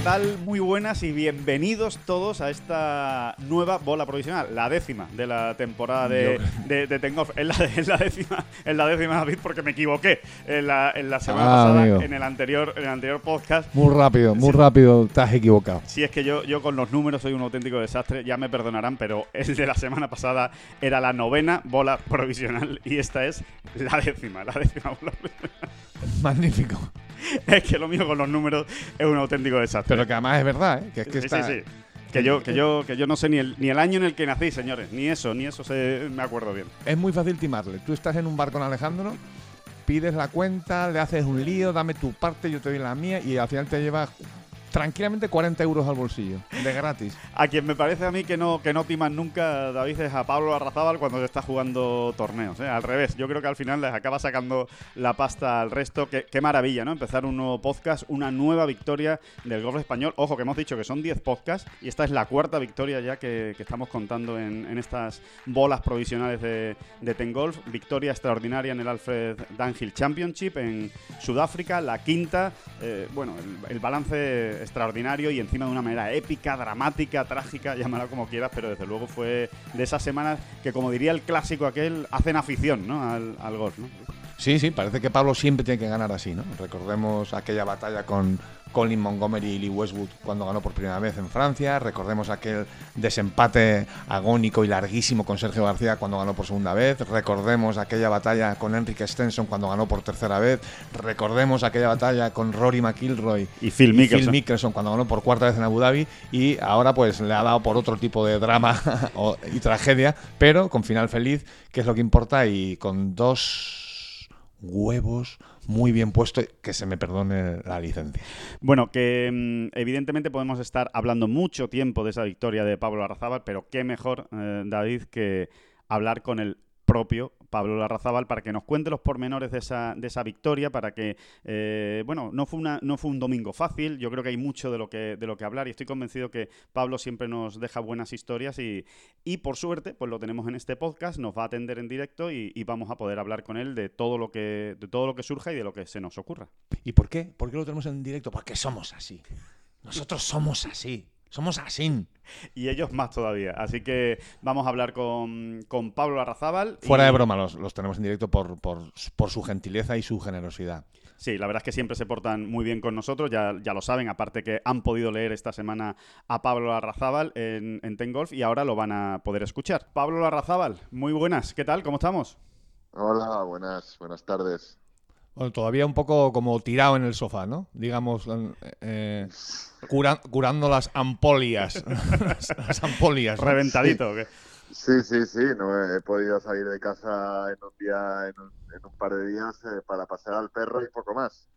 ¿Qué tal? Muy buenas y bienvenidos todos a esta nueva bola provisional, la décima de la temporada de, de, de Ten Golf. Es la, es la décima, es la décima, David, porque me equivoqué en la, en la semana Ah, pasada, amigo. en el anterior, en el anterior podcast. Muy rápido, muy Sí. rápido, has equivocado. Si es que yo, yo con los números soy un auténtico desastre, ya me perdonarán, pero el de la semana pasada era la novena bola provisional y esta es la décima, la décima bola provisional. Magnífico. Es que lo mío con los números es un auténtico desastre. Pero que además es verdad, ¿eh? que es que sí, está... sí, sí. Que yo, que, yo, que yo no sé ni el, ni el año en el que nací, señores. Ni eso, ni eso se, me acuerdo bien. Es muy fácil timarle. Tú estás en un bar con Alejandro, pides la cuenta, le haces un lío, dame tu parte, yo te doy la mía y al final te llevas tranquilamente 40 euros al bolsillo, de gratis. A quien me parece a mí que no, que no timan nunca, David, es a Pablo Arrazábal cuando se está jugando torneos. ¿eh? Al revés, yo creo que al final les acaba sacando la pasta al resto. Qué, qué maravilla, ¿no? Empezar un nuevo podcast, una nueva victoria del golf español. Ojo, que hemos dicho que son 10 podcasts y esta es la cuarta victoria ya que, estamos contando en, en estas bolas provisionales de, de Ten Golf. Victoria extraordinaria en el Alfred Dunhill Championship en Sudáfrica, la quinta. eh, bueno, el balance extraordinario y encima de una manera épica, dramática, trágica, llámala como quieras, pero desde luego fue de esas semanas que, como diría el clásico aquel, hacen afición ¿no? al, al golf. ¿no? Sí, sí, parece que Pablo siempre tiene que ganar así, ¿no? Recordemos aquella batalla con Colin Montgomery y Lee Westwood cuando ganó por primera vez en Francia, recordemos aquel desempate agónico y larguísimo con Sergio García cuando ganó por segunda vez, recordemos aquella batalla con Enrique Stenson cuando ganó por tercera vez, recordemos aquella batalla con Rory McIlroy Y Phil Mickelson. Mickelson cuando ganó por cuarta vez en Abu Dhabi. Y ahora pues le ha dado por otro tipo de drama y tragedia, pero con final feliz, que es lo que importa y con dos huevos muy bien puestos, que se me perdone la licencia. Bueno, que mm, evidentemente podemos estar hablando mucho tiempo de esa victoria de Pablo Larrazábal, pero qué mejor, eh, David, que hablar con el propio Pablo Larrazábal para que nos cuente los pormenores de esa, de esa victoria, para que, eh, bueno, no fue, una, no fue un domingo fácil, yo creo que hay mucho de lo que, de lo que hablar y estoy convencido que Pablo siempre nos deja buenas historias y, y por suerte, pues lo tenemos en este podcast, nos va a atender en directo y, vamos a poder hablar con él de todo lo que, de todo lo que surja y de lo que se nos ocurra. ¿Y por qué? ¿Por qué lo tenemos en directo? Porque somos así. Nosotros somos así. Somos así. y ellos más todavía. Así que vamos a hablar con, con Pablo Larrazábal. y- Fuera de broma, los, los tenemos en directo por, por, por su gentileza y su generosidad. Sí, la verdad es que siempre se portan muy bien con nosotros, ya, ya lo saben, aparte que han podido leer esta semana a Pablo Larrazábal en, en Ten Golf y ahora lo van a poder escuchar. Pablo Larrazábal, muy buenas, ¿qué tal? ¿Cómo estamos? Hola, buenas, buenas tardes. Bueno, todavía un poco como tirado en el sofá, ¿no? Digamos, eh, cura- curando las ampolias. las, las ampolias. ¿no? Reventadito. ¿o qué? Sí, sí, sí, no he podido salir de casa en un día, en un, en un par de días eh, para pasear al perro y poco más.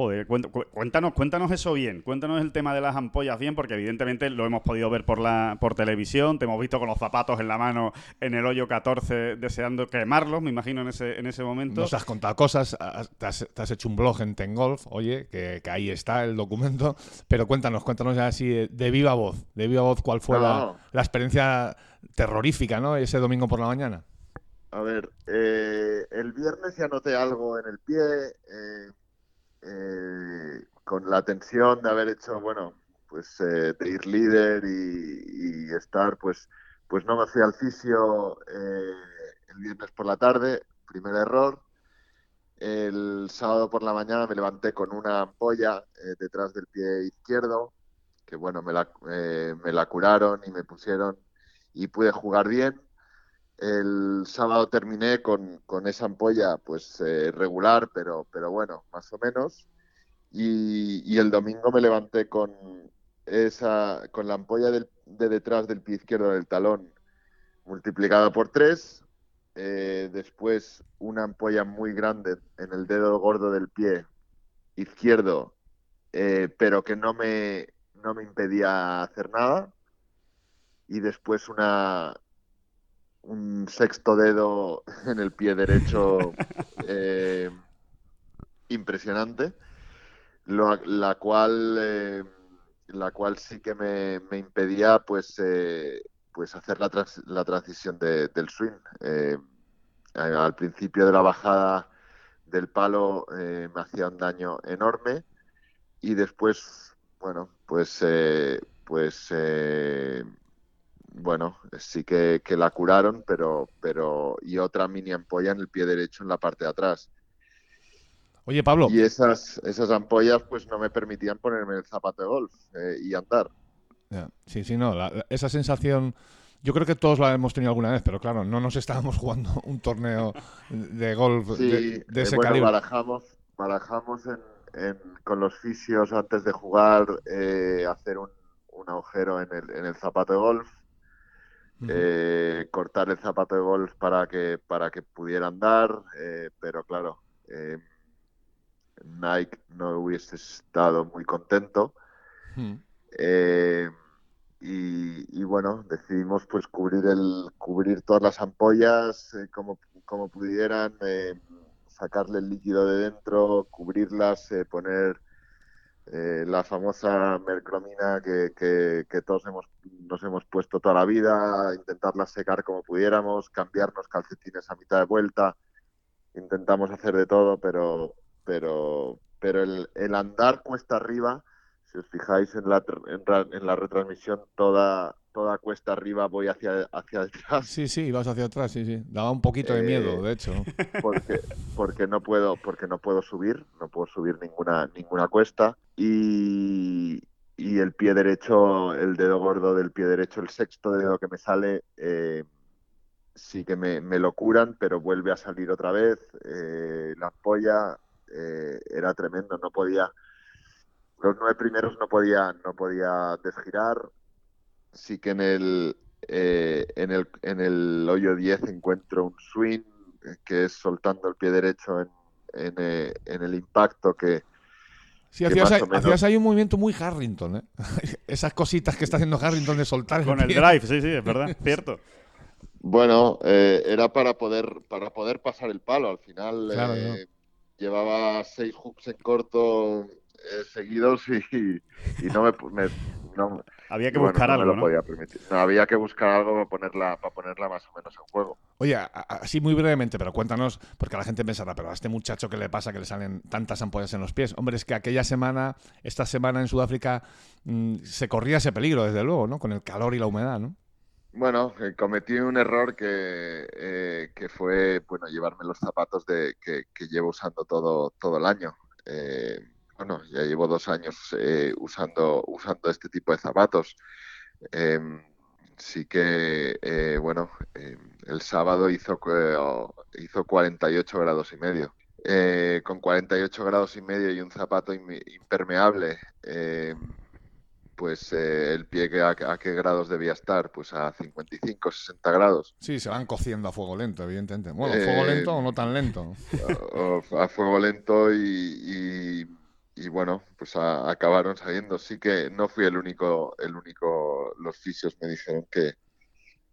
Joder, cuént- cu- cuéntanos, cuéntanos eso bien, cuéntanos el tema de las ampollas bien, porque evidentemente lo hemos podido ver por la por televisión, te hemos visto con los zapatos en la mano en el hoyo 14 deseando quemarlos, me imagino en ese, en ese momento. Nos has contado cosas, te has, te has hecho un blog en Tengolf, oye, que, que ahí está el documento, pero cuéntanos, cuéntanos ya así de, de viva voz, de viva voz, cuál fue No, la, no. la experiencia terrorífica, ¿no? Ese domingo por la mañana. A ver, eh, el viernes ya noté algo en el pie, eh, eh, con la tensión de haber hecho, bueno, pues eh, de ir líder y, y estar, pues, pues no me fui al fisio eh, el viernes por la tarde, primer error. El sábado por la mañana me levanté con una ampolla eh, detrás del pie izquierdo, que bueno, me la, eh, me la curaron y me pusieron y pude jugar bien. El sábado terminé con, con esa ampolla pues eh, regular, pero, pero bueno, más o menos. Y, el domingo me levanté con esa, con la ampolla de detrás del pie izquierdo del talón multiplicada por tres. Eh, después una ampolla muy grande en el dedo gordo del pie izquierdo eh, pero que no me, no me impedía hacer nada. Y después una, un sexto dedo en el pie derecho eh, impresionante, la cual eh, la cual sí que me, impedía pues eh, pues hacer la, trans- la transición de- del swing. Al principio de la bajada del palo me hacía un daño enorme y después bueno pues pues bueno, sí que, que la curaron, pero, pero, y otra mini ampolla en el pie derecho en la parte de atrás. Oye, Pablo, Y esas, esas ampollas pues no me permitían ponerme el zapato de golf eh, y andar. Sí, sí, no. la- la- esa sensación, yo creo que todos la hemos tenido alguna vez, pero claro, no nos estábamos jugando un torneo de golf Sí, de, de eh, ese bueno, calibre. barajamos, barajamos en, en- con los fisios antes de jugar eh, hacer un, un agujero en el, en el zapato de golf, Eh, cortar el zapato de golf para que para que pudiera andar, eh, pero claro, eh, Nike no hubiese estado muy contento. Eh, y, y bueno, decidimos pues cubrir el cubrir todas las ampollas eh, como, como pudieran, sacarle el líquido de dentro, cubrirlas, eh, poner eh, la famosa mercromina que, todos hemos, nos hemos puesto toda la vida, intentarla secar como pudiéramos, cambiarnos calcetines a mitad de vuelta, intentamos hacer de todo, pero, pero, pero el, andar cuesta arriba, si os fijáis en la, en la retransmisión, toda, toda cuesta arriba voy hacia, hacia detrás Sí, sí, ibas hacia atrás, sí, sí. Daba un poquito de Eh, miedo, de hecho. porque porque no puedo porque no puedo subir no puedo subir ninguna ninguna cuesta y, y el pie derecho el dedo gordo del pie derecho el sexto dedo que me sale eh, sí que me, me lo curan pero vuelve a salir otra vez eh, la ampolla eh, era tremendo no podía los nueve primeros no podía no podía desgirar sí que en el eh, en el en el hoyo 10 encuentro un swing eh, que es soltando el pie derecho en, en, eh, en el impacto que Sí, que hacías ahí, menos- hacías ahí un movimiento muy Harrington, ¿eh? Esas cositas que está haciendo Harrington de soltar Con el pie. drive, sí, sí, es verdad, cierto. bueno eh, era para poder para poder pasar el palo al final Claro, eh, llevaba seis hooks en corto eh, seguidos y, y no me, pu- me- no, Había que bueno, buscar no me algo, lo ¿no? podía permitir No, había que buscar algo para ponerla para ponerla más o menos en juego Oye, a- a- así muy brevemente, pero cuéntanos, porque la gente pensará, pero a este muchacho qué le pasa que le salen tantas ampollas en los pies. Hombre, es que aquella semana, esta semana en Sudáfrica, mm, se corría ese peligro, desde luego, ¿no? Con el calor y la humedad, ¿no? Bueno, eh, cometí un error que, eh, que fue bueno llevarme los zapatos de, que, que llevo usando todo, todo el año. Eh, bueno, ya llevo dos años eh, usando, usando este tipo de zapatos. Em, sí que, eh, bueno, em, el sábado hizo, cu- hizo 48 grados y medio. Eh, con 48 grados y medio y un zapato im- impermeable, em, pues eh, el pie que a, a qué grados debía estar, pues a 55, 60 grados. Sí, se van cociendo a fuego lento, evidentemente. Bueno, Eh, fuego lento o no tan lento. a fuego lento y, y- y bueno, pues a- acabaron saliendo. Sí que no fui el único, el único, los fisios me dijeron que,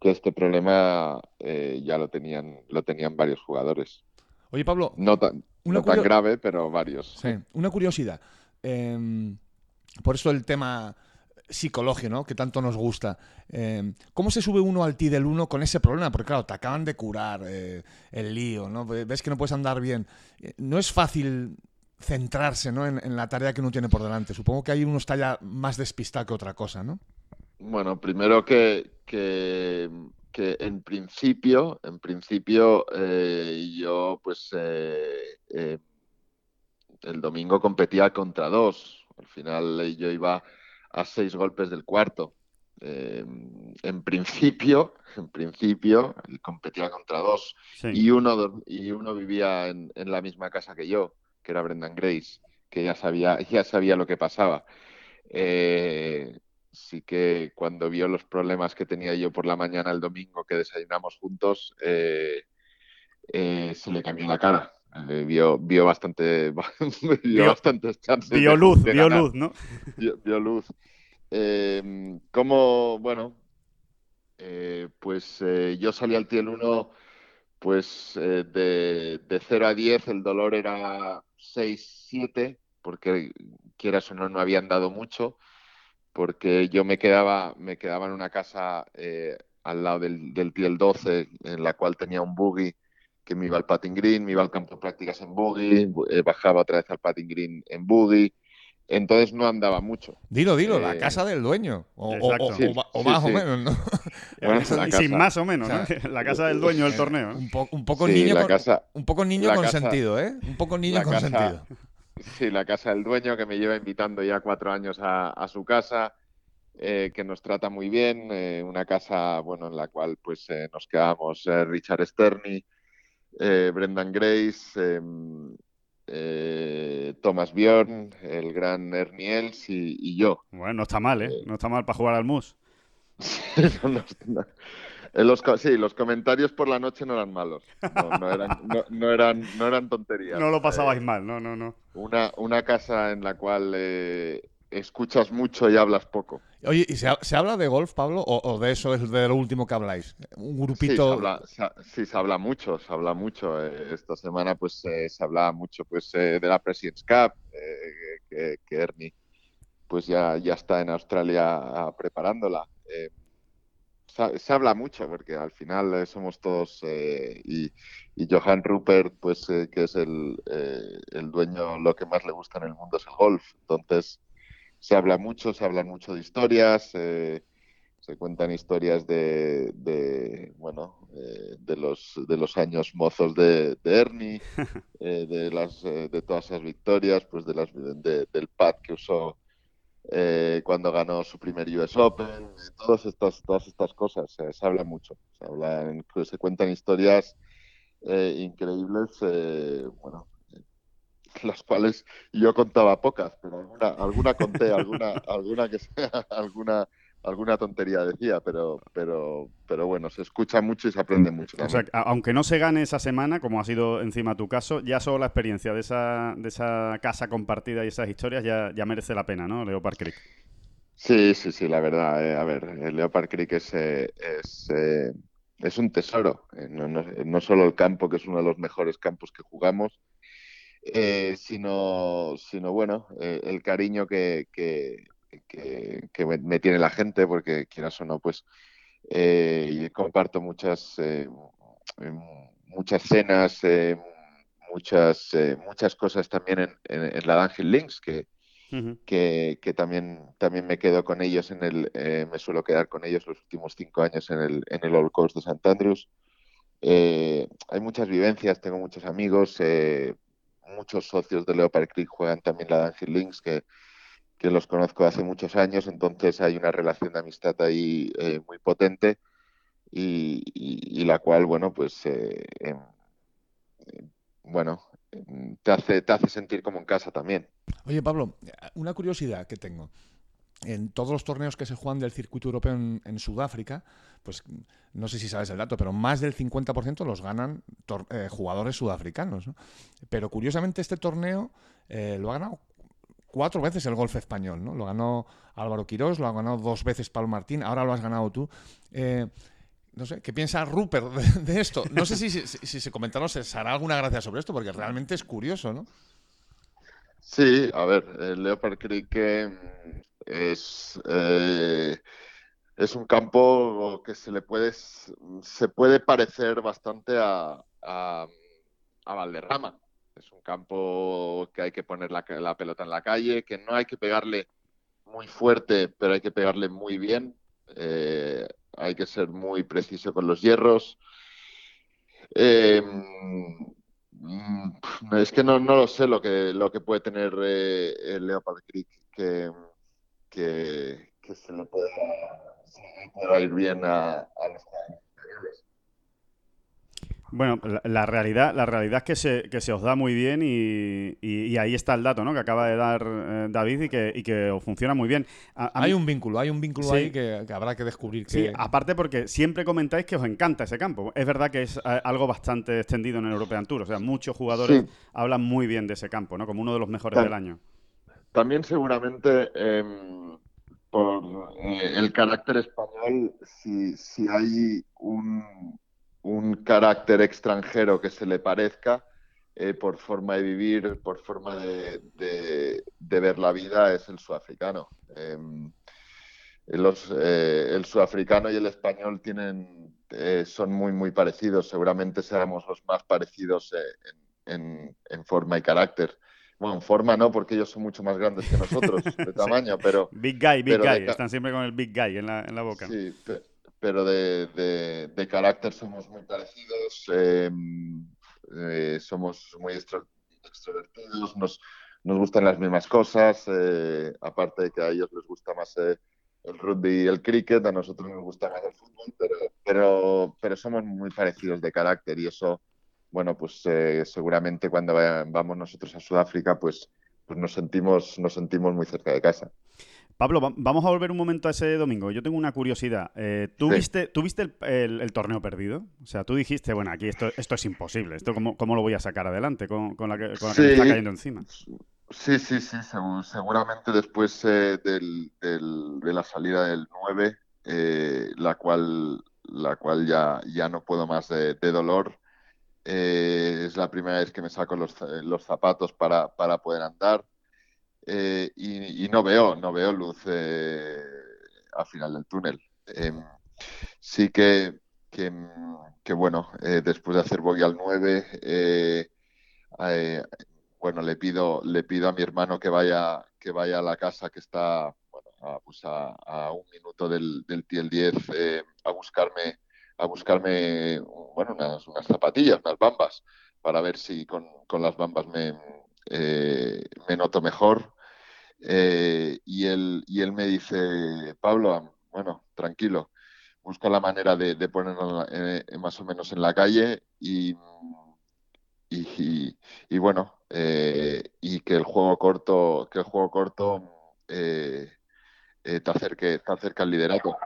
que este problema eh, ya lo tenían, lo tenían varios jugadores. Oye, Pablo, No tan, Una no tan grave, pero varios. Sí, una curiosidad. Em, por eso el tema psicológico, ¿no? Que tanto nos gusta. Em, ¿Cómo se sube uno al T del 1 con ese problema? Porque claro, te acaban de curar eh, el lío, ¿no? Ves que no puedes andar bien. Eh, No es fácil centrarse ¿no? en, en la tarea que uno tiene por delante. Supongo que ahí uno está ya más despistado que otra cosa, ¿no? Bueno, primero que, que, que en principio, en principio, eh, yo pues eh, eh, el domingo competía contra dos. Al final eh, yo iba a seis golpes del cuarto. Eh, en principio, en principio, competía contra dos. Sí. Y uno, y uno vivía en, en la misma casa que yo, que era Brendan Grace, que ya sabía, ya sabía lo que pasaba. Eh, sí que cuando vio los problemas que tenía yo por la mañana el domingo que desayunamos juntos, eh, eh, se le cambió la cara. eh, vio, vio bastante vio, Vio- bastantes chances Vio de- luz, de vio luz, ¿no? Vio, vio luz. Eh, como, bueno, pues yo salí al Tiel 1, pues de, de 0 a 10 el dolor era 6, 7, porque quieras o no, no habían dado mucho, porque yo me quedaba, me quedaba en una casa eh, al lado del, del Tiel 12, en la cual tenía un buggy que me iba al patting green, me iba al campo de prácticas en buggy, eh, bajaba otra vez al patting green en buggy, entonces no andaba mucho. Dilo, dilo, la Eh, casa del dueño. O, o- Exacto. o- Sí, o ma- o sí, más o menos, ¿no? Bueno, sin casa- más o menos, o ¿no? La casa del dueño del torneo. ¿no? Un, po- un poco Sí, niño la con, casa- un poco niño la con casa- sentido, ¿eh? Un poco niño la con casa- sentido. Sí, la casa del dueño que me lleva invitando ya cuatro años a, a su casa, eh, que nos trata muy bien, eh, una casa, bueno, en la cual pues eh, nos quedamos eh, Richard Sterney, eh, Brendan Grace, eh, eh, Thomas Bjorn, el gran Ernie Els y, y yo. Bueno, no está mal, ¿eh? No está mal para jugar al mus. No, no, no. En los co- sí, los comentarios por la noche no eran malos, no, no eran, no, no eran, no eran tonterías. No lo pasabais Eh, mal, no, no, no. Una, una casa en la cual eh, escuchas mucho y hablas poco. Oye, ¿y se, ha- se habla de golf, Pablo? ¿O, o de eso es de lo último que habláis? Un Sí, se grupito. habla, se- sí, se habla mucho, se habla mucho. Eh, esta semana pues eh, se habla mucho pues eh, de la President's Cup, eh, que, que Ernie pues ya, ya está en Australia ah, preparándola. Eh, se, se habla mucho porque al final eh, somos todos y, y Johan Rupert pues eh, que es el, el dueño, lo que más le gusta en el mundo es el golf. Entonces se habla mucho, se hablan mucho de historias. eh, se cuentan historias de, de, bueno eh, de los de los años mozos de, de Ernie eh, de las eh, de todas esas victorias pues de las de- del pad que usó eh, cuando ganó su primer US Open todas estas todas estas cosas eh, se habla mucho se hablan se cuentan historias eh, increíbles eh, bueno las cuales yo contaba pocas pero alguna alguna conté alguna alguna que sea alguna alguna tontería decía, pero, pero, pero bueno, se escucha mucho y se aprende mucho. O sea, aunque no se gane esa semana, como ha sido encima tu caso, ya solo la experiencia de esa, de esa casa compartida y esas historias ya, ya merece la pena, ¿no? Leopard Creek. Sí, sí, sí, la verdad. eh, a ver, el Leopard Creek es, eh, es, eh, es un tesoro. eh, no, no- no solo el campo, que es uno de los mejores campos que jugamos, eh, sino, sino bueno, eh, el cariño que, que, que- que me, me tiene la gente, porque quieras o no, pues eh, comparto muchas, eh, em, muchas cenas, eh, muchas, eh, muchas cosas también en, en, en la Dunhill Links, que, Ujú. que, que también, también me quedo con ellos en el, eh, me suelo quedar con ellos los últimos cinco años en el, en el Old Course de St. Andrews. Eh, hay muchas vivencias, tengo muchos amigos, eh, muchos socios de Leopard Creek juegan también la Dunhill Links, que, que los conozco hace muchos años, entonces hay una relación de amistad ahí eh, muy potente y, y- y la cual, bueno, pues, eh, em, em, bueno, em, te hace, te hace sentir como en casa también. Oye, Pablo, una curiosidad que tengo. En todos los torneos que se juegan del circuito europeo en, Sudáfrica, pues no sé si sabes el dato, pero más del 50% los ganan eh, jugadores sudafricanos. ¿no? Pero curiosamente este torneo eh, lo ha ganado cuatro veces el golf español. ¿no? Lo ganó Álvaro Quirós, lo ha ganado dos veces Pablo Martín, ahora lo has ganado tú. Eh, no sé, ¿qué piensa Rupert de, esto? No sé si, si, se comentaron, se hará alguna gracia sobre esto, porque realmente es curioso, ¿no? Sí, a ver, el Leopard Creek es, eh, es un campo que se le puede, se puede parecer bastante a, a, Valderrama. Es un campo que hay que poner la, la pelota en la calle, que no hay que pegarle muy fuerte, pero hay que pegarle muy bien. Eh, hay que ser muy preciso con los hierros. Eh, mm, es que no, no lo sé lo que, lo que puede tener el Leopard Creek que, que, que se le pueda, se le pueda ir bien a, a los jugadores. Bueno, la, realidad, la realidad es que se, que se os da muy bien y, ahí está el dato, ¿no? Que acaba de dar eh, David y que, y que os funciona muy bien. hay un vínculo, hay un vínculo ahí que, habrá que descubrir. Sí, aparte porque siempre comentáis que os encanta ese campo. Es verdad que es eh, algo bastante extendido en el European Tour. O sea, muchos jugadores hablan muy bien de ese campo, ¿no? Como uno de los mejores del año. También seguramente em, por eh, el carácter español, si, si hay un un carácter extranjero que se le parezca eh, por forma de vivir, por forma de, ver la vida, es el sudafricano. Em, eh, el sudafricano y el español tienen, son muy, muy parecidos. Seguramente seremos los más parecidos en, forma y carácter. Bueno, en forma no, porque ellos son mucho más grandes que nosotros de tamaño, pero... Big guy, big guy. Están siempre con el big guy en la, en la boca. Sí, pero de, de, carácter somos muy parecidos, em, eh, somos muy extrovertidos, nos, nos gustan las mismas cosas, eh, aparte de que a ellos les gusta más eh, el rugby y el cricket, a nosotros nos gusta más el fútbol, pero, pero, pero somos muy parecidos de carácter y eso, bueno, pues seguramente cuando vamos nosotros a Sudáfrica, pues, pues nos, sentimos, nos sentimos muy cerca de casa. Pablo, vamos a volver un momento a ese domingo. Yo tengo una curiosidad. Eh, ¿Tú viste, el, torneo perdido? O sea, tú dijiste, bueno, aquí esto, esto es imposible. ¿Esto cómo, cómo lo voy a sacar adelante con, la que, con me está cayendo encima? Sí, sí, sí. seguramente después eh, de la salida del 9, eh, la cual, la cual ya, ya no puedo más de, dolor. Es la primera vez que me saco los, los zapatos para, para poder andar. Eh, y, no veo, no veo luz eh, al final del túnel. Em, sí que, que, bueno, eh, después de hacer bogey al 9, bueno, le pido, le pido a mi hermano que vaya, que vaya a la casa que está a, pues a, un minuto del, del Tiel 10 a buscarme a buscarme bueno, unas, unas, zapatillas, unas bambas, para ver si con, con las bambas me, me noto mejor. Eh, y, él, y él me dice, Pablo, bueno, tranquilo, busca la manera de, de ponerlo más o menos en la calle y, y, bueno, eh, y que el juego corto, que el juego corto eh, te acerque, te acerca al liderato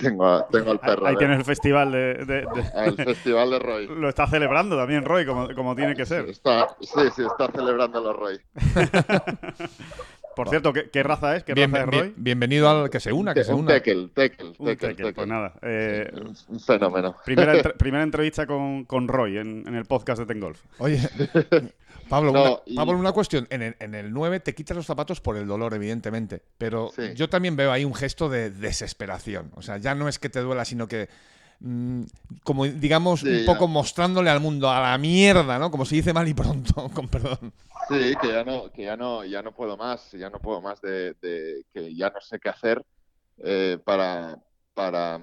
tengo, tengo al perro. Ahí tienes el festival de, ah, El festival de Roy. Lo está celebrando también Roy, como, como tiene que ser. Está, sí, sí, está celebrando Roy. Por cierto, ¿qué, raza es? ¿Qué raza es Roy? bienvenido al que se una, que se una. Tekel, tekel, tekel, Pues nada. Eh, un fenómeno. Primera, primera entrevista con, con Roy en, en, el podcast de Tengolf. Oye, Pablo, una, Pablo, una cuestión. En el, en el 9 te quitas los zapatos por el dolor, evidentemente. Pero yo también veo ahí un gesto de desesperación. O sea, ya no es que te duela, sino que. Mm, como digamos, un poco mostrándole al mundo a la mierda, ¿no? Como se dice mal y pronto, con perdón. Sí, que ya no, que ya no, ya no puedo más, ya no puedo más de, que ya no sé qué hacer eh, para, para,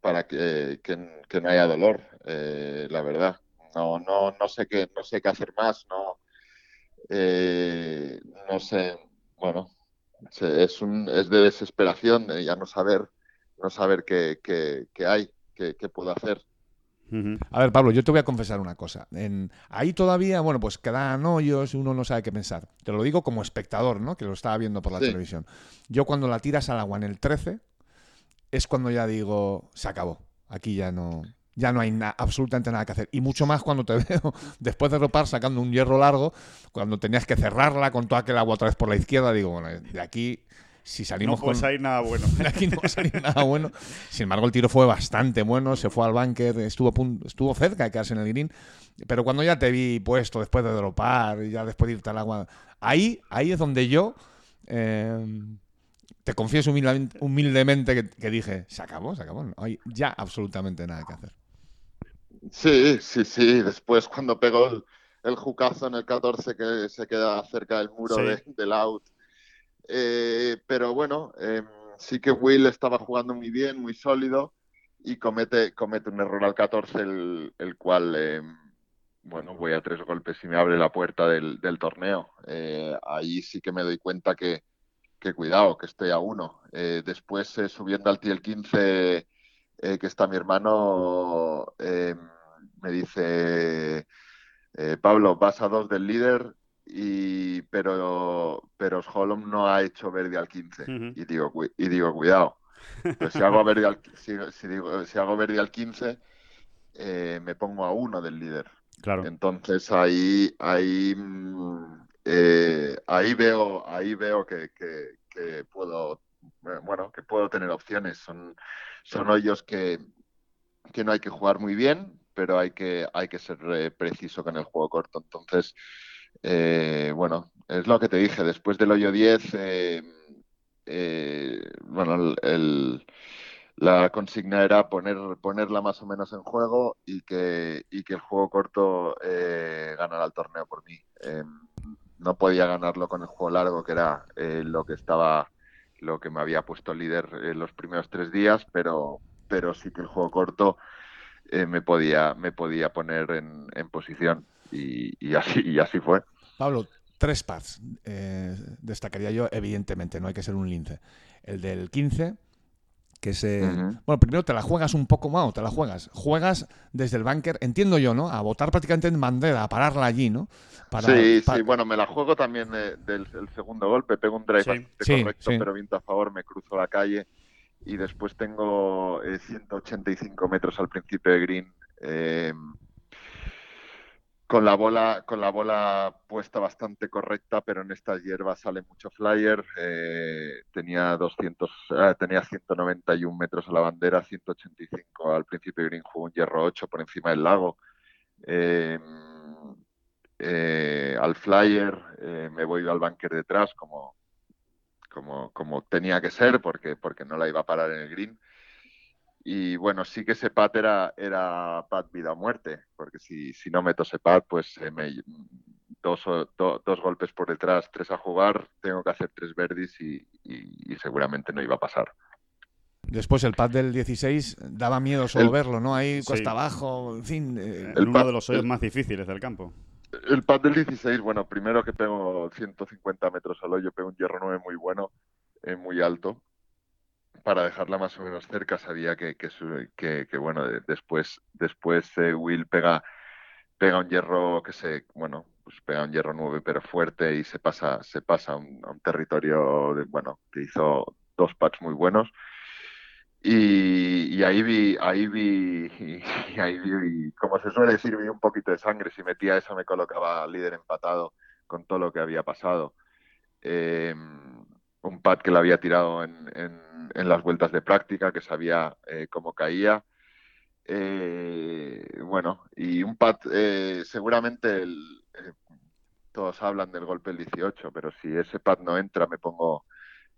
para que, que, no haya dolor, eh, la verdad no, no, no sé qué, no sé qué hacer más, no, eh, no sé, bueno, es un, es de desesperación de ya no saber, no saber qué, qué, hay, qué, qué, puedo hacer. A ver, Pablo, yo te voy a confesar una cosa. En, ahí todavía, bueno, pues quedan hoyos uno no sabe qué pensar. Te lo digo como espectador, ¿no? Que lo estaba viendo por la televisión. Yo cuando la tiras al agua en el 13, es cuando ya digo, se acabó. Aquí ya no, ya no hay absolutamente nada que hacer. Y mucho más cuando te veo después de ropar sacando un hierro largo, cuando tenías que cerrarla con toda aquel agua otra vez por la izquierda, digo, bueno, de aquí si salimos no puede salir nada bueno. De aquí no va a salir nada bueno. Sin embargo, el tiro fue bastante bueno, se fue al bunker, estuvo, estuvo cerca de quedarse en el green. Pero cuando ya te vi puesto después de dropar, ya después de irte al agua, ahí, ahí es donde yo eh, te confieso humildemente, que, dije, se acabó, se acabó. No hay ya absolutamente nada que hacer. Sí, sí, sí. Después cuando pegó el, el jucazo en el 14 que se queda cerca del muro del out. Eh, pero bueno, em, sí que Will estaba jugando muy bien, muy sólido y comete, comete un error al 14 el, el cual, em, bueno, voy a tres golpes y me abre la puerta del, del torneo. Eh, ahí sí que me doy cuenta que, que cuidado, que estoy a uno. Eh, después subiendo al TIL 15 eh, que está mi hermano, eh, me dice, Pablo, vas a dos del líder, y, pero, pero Holm no ha hecho verde al 15. Ujú. y, digo, "Cu- y digo, cuidado. Pues si hago verde al, si, si digo- si hago verde al 15, eh, me pongo a uno del líder. Claro. Entonces ahí, ahí, mm, eh, ahí veo, ahí veo que, que- que puedo, eh, bueno, que puedo tener opciones. Son, son hoyos que, que no hay que jugar muy bien, pero hay que, hay que ser preciso con el juego corto. Entonces, eh, bueno, es lo que te dije. Después del hoyo 10, eh, eh, bueno, el- la consigna era poner, ponerla más o menos en juego y que, y que el juego corto eh, ganara el torneo por mí. Eh, no podía ganarlo con el juego largo, que era eh, lo que estaba, lo que me había puesto líder en los primeros tres días, pero, pero sí que el juego corto me podía, me podía poner en, en posición y así, y así fue. Pablo, tres pads eh, destacaría yo, evidentemente, no hay que ser un lince. El del 15, que es... eh. Bueno, primero te la juegas un poco más, te la juegas. Juegas desde el bunker, entiendo yo, ¿no? A botar prácticamente en bandera, a pararla allí, ¿no? Para- sí, sí, bueno, me la juego también eh, del el segundo golpe, pego un drive Sí. bastante Sí, correcto, sí. pero viento a favor, me cruzo la calle y después tengo eh, 185 metros al principio de green. eh, con la bola, con la bola puesta bastante correcta, pero en estas hierbas sale mucho flyer. eh, tenía 200, eh, tenía 191 metros a la bandera, 185 al principio green, jugué un hierro 8 por encima del lago. Eh, eh, al flyer, eh, me voy al bunker detrás como, como, como tenía que ser porque, porque no la iba a parar en el green. Y bueno, sí que ese pat era, era pat vida o muerte, porque si, si no meto ese pat, pues eh, me, dos, do- dos golpes por detrás, tres a jugar, tengo que hacer tres verdis y, y- y seguramente no iba a pasar. Después el pad del 16 daba miedo solo El- verlo, ¿no? Ahí Sí. cuesta abajo, en fin. eh, En el uno de los hoyos el- más difíciles del campo. El pad del 16, bueno, primero que pego 150 metros al hoyo, pego un hierro 9 muy bueno, eh, muy alto. Para dejarla más o menos cerca, sabía que, que, que- bueno, de- después, después eh, Will pega, pega un hierro que se, bueno, pues pega un hierro 9 pero fuerte y se pasa, se pasa a un, territorio, de, bueno, que hizo dos pads muy buenos. Y, y ahí vi, ahí vi, y ahí vi, como se suele decir, vi un poquito de sangre. Si metía eso me colocaba líder empatado con todo lo que había pasado. Eh, un pad que le había tirado en- en las vueltas de práctica, que sabía eh, cómo caía. Eh, bueno, y un pad, eh, seguramente el- eh, todos hablan del golpe del 18, pero si ese pad no entra, me pongo,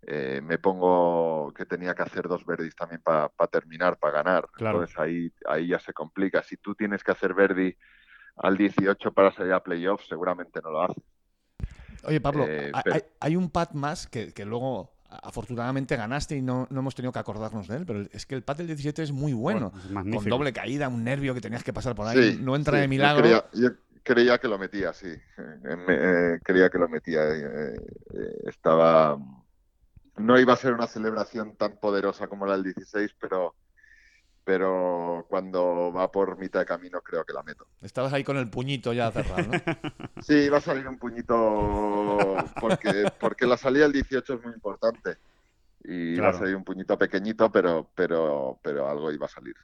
eh, me pongo que tenía que hacer dos verdis también para terminar, para ganar. Claro. Entonces ahí, ahí ya se complica. Si tú tienes que hacer verdi al 18 para salir a playoffs, seguramente no lo haces. Oye, Pablo, Eh, hay- pero- hay, hay un pad más que, que luego afortunadamente ganaste y no, no hemos tenido que acordarnos de él, pero es que el pad del 17 es muy bueno. es con doble caída, un nervio que tenías que pasar por ahí. Sí, no entra sí, de yo milagro. creía- Yo creía, que lo metía, sí. Eh, me- eh, creía que lo metía. eh, eh, estaba. No iba a ser una celebración tan poderosa como la del 16, pero, pero cuando va por mitad de camino creo que la meto. Estabas ahí con el puñito ya cerrado, ¿no? Sí, va a salir un puñito porque, porque la salida del 18 es muy importante. Y va Claro. a salir un puñito pequeñito, pero, pero, pero algo iba a salir.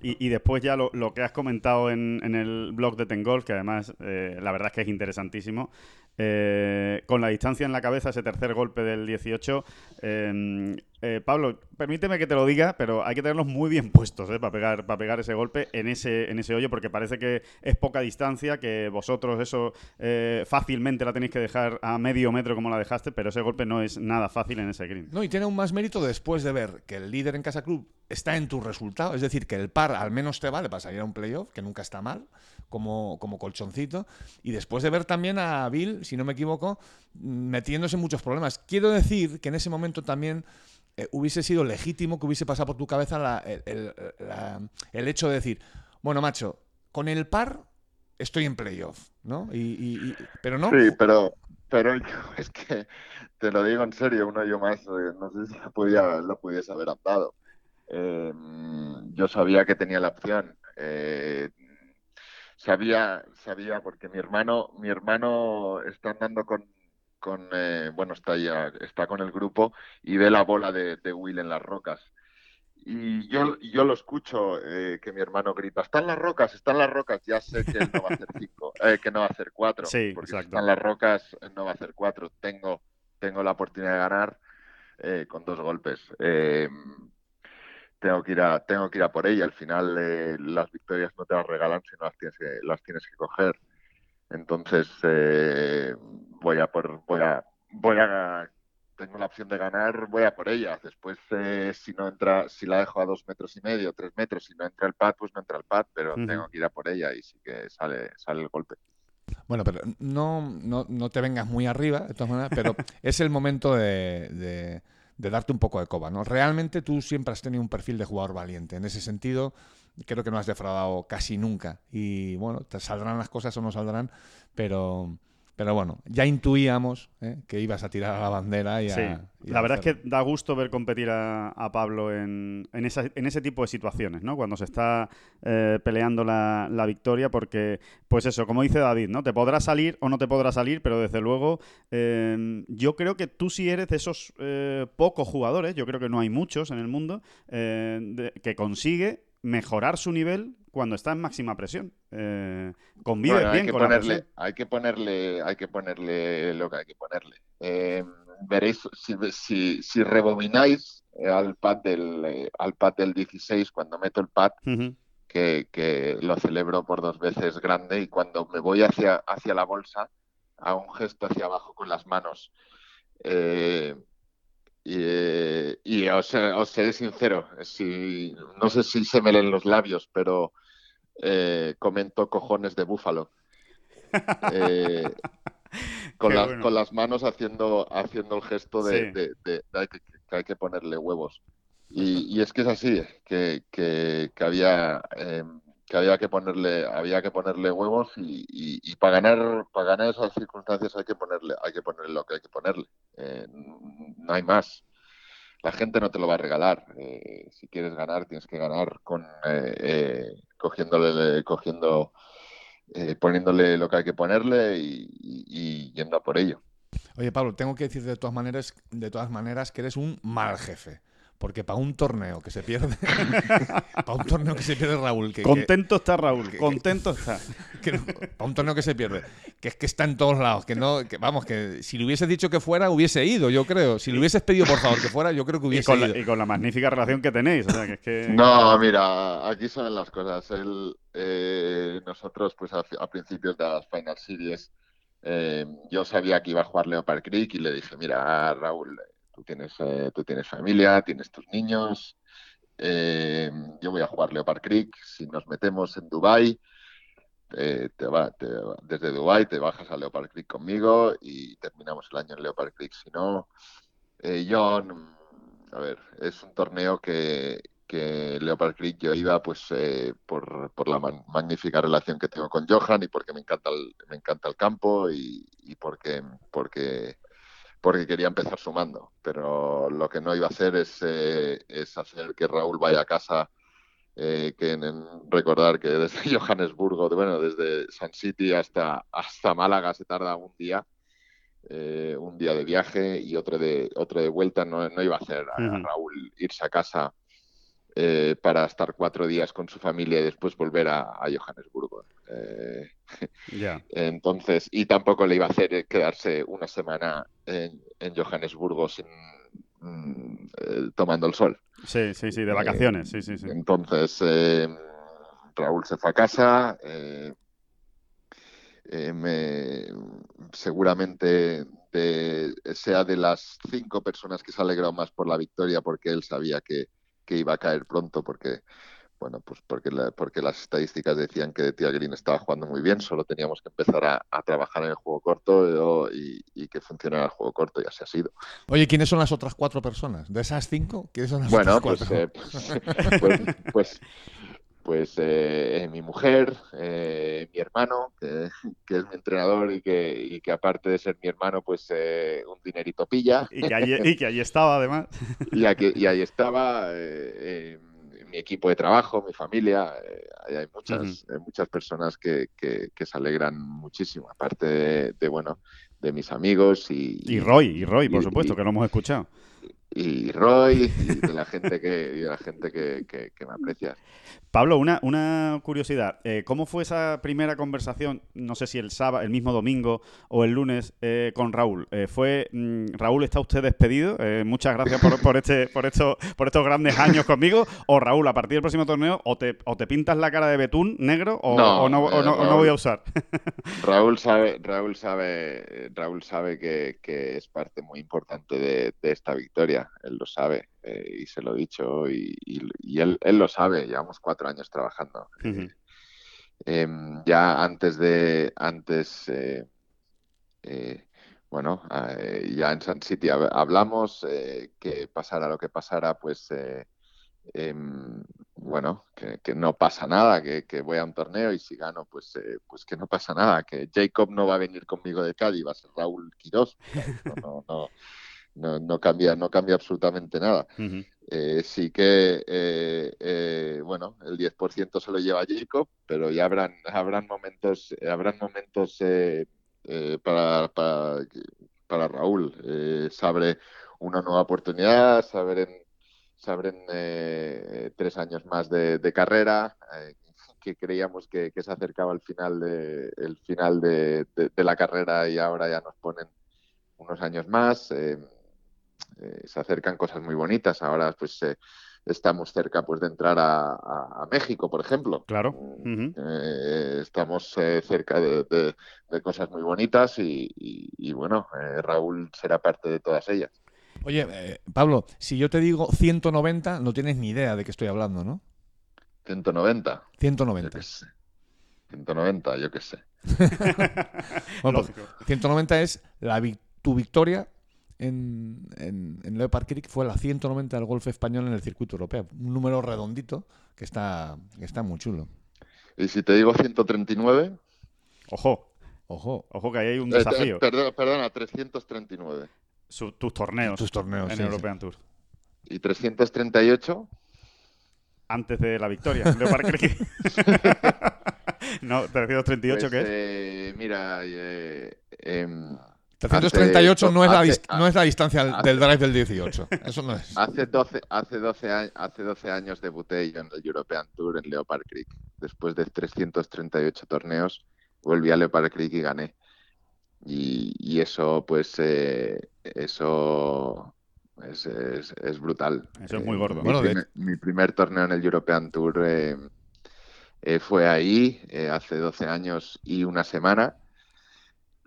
Y, y después ya lo, lo que has comentado en, en el blog de Tengolf, que además eh, la verdad es que es interesantísimo, eh, con la distancia en la cabeza, ese tercer golpe del 18, eh, eh, Pablo, permíteme que te lo diga, pero hay que tenerlos muy bien puestos eh, para, pegar, para pegar ese golpe en ese, en ese hoyo, porque parece que es poca distancia, que vosotros eso eh, fácilmente la tenéis que dejar a medio metro como la dejaste, pero ese golpe no es nada fácil en ese green. No, y tiene aún más mérito después de ver que el líder en Casa Club está en tu resultado, es decir, que el par al menos te vale para salir a un playoff, que nunca está mal, como, como colchoncito, y después de ver también a Bill, si no me equivoco, metiéndose en muchos problemas. Quiero decir que en ese momento también eh, hubiese sido legítimo que hubiese pasado por tu cabeza la- el, el- la- el hecho de decir, bueno, macho, con el par estoy en playoff, ¿no? Y, y- pero no. Sí, pero, pero yo, es que te lo digo en serio, uno yo más, eh, no sé si lo, podía, pudiese haber andado. eh, yo sabía que tenía la opción. Eh, sabía, sabía porque mi hermano, mi hermano está andando con, con eh, bueno, está ya, está con el grupo y ve la bola de, de Will en las rocas. Y yo, yo lo escucho eh, que mi hermano grita, están las rocas, están las rocas, ya sé que él no va a hacer cinco, eh, que no va a hacer cuatro, Sí, porque si exacto. están las rocas no va a hacer cuatro, tengo, tengo la oportunidad de ganar eh, con dos golpes. Eh, tengo que ir a, tengo que ir a por ella. Al final eh, las victorias no te las regalan, sino las tienes que, las tienes que coger. Entonces eh, voy a por, voy a, voy a, tengo la opción de ganar, voy a por ella. Después eh, si no entra, si la dejo a dos metros y medio, tres metros, si no entra el pad, pues no entra el pad, pero tengo que ir a por ella y sí que sale, sale el golpe. Bueno, pero no, no, no te vengas muy arriba, de todas maneras, pero es el momento de, de- de darte un poco de coba, ¿no? Realmente tú siempre has tenido un perfil de jugador valiente. En ese sentido, creo que no has defraudado casi nunca. Y bueno, te saldrán las cosas o no saldrán, pero, pero bueno, ya intuíamos ¿eh? que ibas a tirar a la bandera y a. Sí, y a la verdad es que da gusto ver competir a, a Pablo en, en, esa- en ese tipo de situaciones, ¿no? Cuando se está eh, peleando la, la victoria, porque, pues eso, como dice David, ¿no? Te podrá salir o no te podrá salir, pero desde luego eh, yo creo que tú sí eres de esos eh, pocos jugadores, yo creo que no hay muchos en el mundo, de- que consigue mejorar su nivel cuando está en máxima presión. Eh, convive Bueno, hay bien que con la ponerle, presión. hay que ponerle, hay que ponerle lo que hay que ponerle. Eh, veréis si, si, si rebobináis al pad del eh, al pad del 16 cuando meto el pad que, que lo celebro por dos veces grande y cuando me voy hacia hacia la bolsa hago un gesto hacia abajo con las manos. Eh, y, eh, y os, os seré sincero, si, no sé si se me leen los labios, pero eh, comento cojones de búfalo. Eh, con, las, con las manos haciendo, haciendo el gesto de, Sí. de- de- de hay que, que hay que ponerle huevos. Y, y es que es así, que, que, que había, eh, que había que ponerle, había que ponerle huevos y, y, para ganar, para ganar esas circunstancias hay que ponerle, hay que ponerle lo que hay que ponerle. Eh, no hay más. La gente no te lo va a regalar. Eh, si quieres ganar, tienes que ganar con eh, cogiéndole, cogiendo, poniéndole lo que hay que ponerle y, y- yendo por ello. Oye, Pablo, tengo que decir de todas maneras, de todas maneras que eres un mal jefe. Porque para un torneo que se pierde, para un torneo que se pierde Raúl, que, que- Contento está Raúl, que- contento está. que no- para un torneo que se pierde, que es que está en todos lados, que no, que vamos, que si le hubieses dicho que fuera, hubiese ido, yo creo. Si le hubieses pedido por favor que fuera, yo creo que Y hubiese con, ido. la, y con la magnífica relación que tenéis. O sea, que es que... No, mira, aquí son las cosas. Eh, nosotros, pues a, a principios de las Final Series, eh, yo sabía que iba a jugar Leopard Creek y le dije, mira, Raúl, tú tienes, eh, tú tienes familia, tienes tus niños, eh, yo voy a jugar Leopard Creek, si nos metemos en Dubai, eh, te va, te desde Dubai te bajas a Leopard Creek conmigo y terminamos el año en Leopard Creek. Si no, eh, yo, mm, a ver, es un torneo que, que Leopard Creek yo iba pues eh, por, por la man- magnífica relación que tengo con Johan y porque me encanta el, me encanta el campo y, y porque, porque, porque quería empezar sumando. Pero lo que no iba a hacer es, eh, es hacer que Raúl vaya a casa. eh, que en, en recordar que desde Johannesburgo, bueno, desde Sun City hasta, hasta Málaga se tarda un día eh, un día de viaje y otro de otro de vuelta no, no iba a hacer a. Raúl irse a casa eh, para estar cuatro días con su familia y después volver a, a Johannesburgo. Eh, Ya. entonces, y tampoco le iba a hacer eh, quedarse una semana en, en Johannesburgo sin mm, eh, tomando el sol. Sí, sí, sí, de vacaciones. Sí, sí, sí. Entonces, eh, Raúl se fue a casa. eh, eh, me- seguramente de- sea de las cinco personas que se alegró más por la victoria porque él sabía que, que iba a caer pronto porque bueno pues porque la- porque las estadísticas decían que Tia Green estaba jugando muy bien solo teníamos que empezar a, a trabajar en el juego corto y, y que funcionara el juego corto y así ha sido Oye, ¿quiénes son las otras cuatro personas? ¿De esas cinco? ¿Quiénes son las Bueno, otras pues, cuatro? eh, pues, pues, pues, pues eh, mi mujer, eh, mi hermano, que, que, es mi entrenador y que, y que aparte de ser mi hermano, pues eh, un dinerito pilla. Y que, allí, y que allí estaba además. y, aquí, y ahí estaba mi equipo de trabajo, mi familia. hay muchas, uh -huh. muchas personas que, que, se alegran muchísimo, aparte de, de, bueno, de mis amigos y... Y Roy, y Roy, por supuesto, que lo hemos escuchado y Roy y de la gente que, y de la gente que, que, que me aprecia. Pablo, una, una curiosidad. Eh, ¿Cómo fue esa primera conversación, no sé si el sábado, el mismo domingo o el lunes, eh, con Raúl? Eh, fue mm, Raúl, ¿está usted despedido? Muchas gracias por, por, este, por, esto, por estos grandes años conmigo. O Raúl, a partir del próximo torneo, o te, o te pintas la cara de betún negro o no, o no, o no, Raúl, no, voy a usar. Raúl sabe, Raúl sabe, Raúl sabe que, que es parte muy importante de, de esta victoria. Él lo sabe eh, y se lo he dicho y, y, y él, él, lo sabe, llevamos cuatro años trabajando. Uh -huh. eh, ya antes de, antes, eh, eh bueno, eh, ya en Sun City hablamos que pasara lo que pasara, pues, em, bueno, que, que, no pasa nada, que, que, voy a un torneo y si gano, pues, pues que no pasa nada, que Jacob no va a venir conmigo de Cádiz, va a ser Raúl Quirós. No, no, no no, no, cambia, no cambia absolutamente nada. Uh -huh. eh, sí que, eh, eh, bueno, el 10% se lo lleva Jacob, pero ya habrán, habrán momentos, habrán momentos para, para, para, Raúl. se abre una nueva oportunidad, se abren, se abren tres años más de, de carrera que creíamos que, que, se acercaba el final de, el final de, de, de, la carrera y ahora ya nos ponen unos años más. Eh, se acercan cosas muy bonitas. Ahora, pues eh, estamos cerca pues de entrar a, a, a México, por ejemplo. Claro. Uh -huh. eh, estamos eh, cerca de, de, de, cosas muy bonitas y, y, y bueno, eh, Raúl será parte de todas ellas. Oye, Pablo, si yo te digo 190, no tienes ni idea de qué estoy hablando, ¿no? 190. 190. Yo 190, yo qué sé. bueno, pues, 190 es la, tu victoria en, en, en, Leopard Creek fue la 190 del golf español en el circuito europeo. Un número redondito que está, que está muy chulo. ¿Y si te digo 139? Ojo. Ojo. Ojo que ahí hay un desafío. Eh, perdona, perdona, 339. Su, tus torneos. Tus torneos. En sí, European sí. Tour. ¿Y 338? Antes de la victoria. Leopard Creek. no, 338, pues, ¿qué es? Eh, mira, eh, eh, 338 hace, no, es hace, la no es la distancia hace, del drive del 18. Eso no es. Hace 12, hace 12, años, hace 12 años debuté yo en el European Tour en Leopard Creek. Después de 338 torneos, volví a Leopard Creek y gané. Y, y eso, pues, eh, eso es, es, es, brutal. Eso es muy gordo. Eh, mi, primer, mi, primer, torneo en el European Tour eh, eh fue ahí, eh, hace 12 años y una semana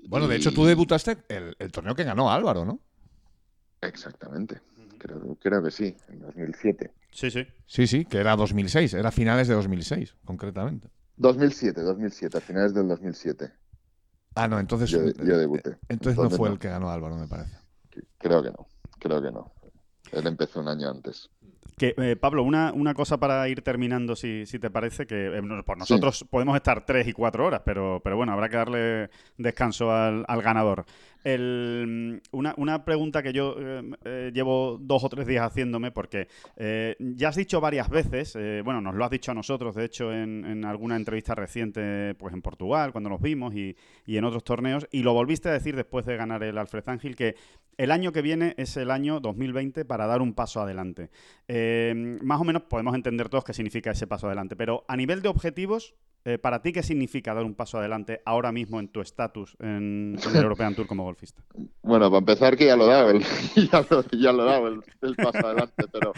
bueno, de hecho, tú debutaste el, el, torneo que ganó Álvaro, ¿no? Exactamente. Creo, creo, que sí, en 2007. Sí, sí. Sí, sí, que era 2006, era finales de 2006, concretamente. 2007, 2007, a finales del 2007. Ah, no, entonces. Yo, yo debuté. Entonces, entonces, no fue no. el que ganó Álvaro, me parece. Creo que no, creo que no. Él empezó un año antes. Que, eh, Pablo, una, una, cosa para ir terminando, si, si te parece, que eh, por nosotros sí. podemos estar tres y cuatro horas, pero, pero bueno, habrá que darle descanso al, al ganador. El, una, una, pregunta que yo eh, llevo dos o tres días haciéndome, porque ya has dicho varias veces, bueno, nos lo has dicho a nosotros, de hecho, en, en, alguna entrevista reciente, pues en Portugal, cuando nos vimos, y, y, en otros torneos, y lo volviste a decir después de ganar el Alfred Ángel, que el año que viene es el año 2020 para dar un paso adelante. Eh, más o menos podemos entender todos qué significa ese paso adelante, pero a nivel de objetivos, eh, ¿Para ti qué significa dar un paso adelante ahora mismo en tu estatus en, el European Tour como golfista? Bueno, para empezar que ya lo he dado, el, ya, lo, ya el, paso adelante, pero,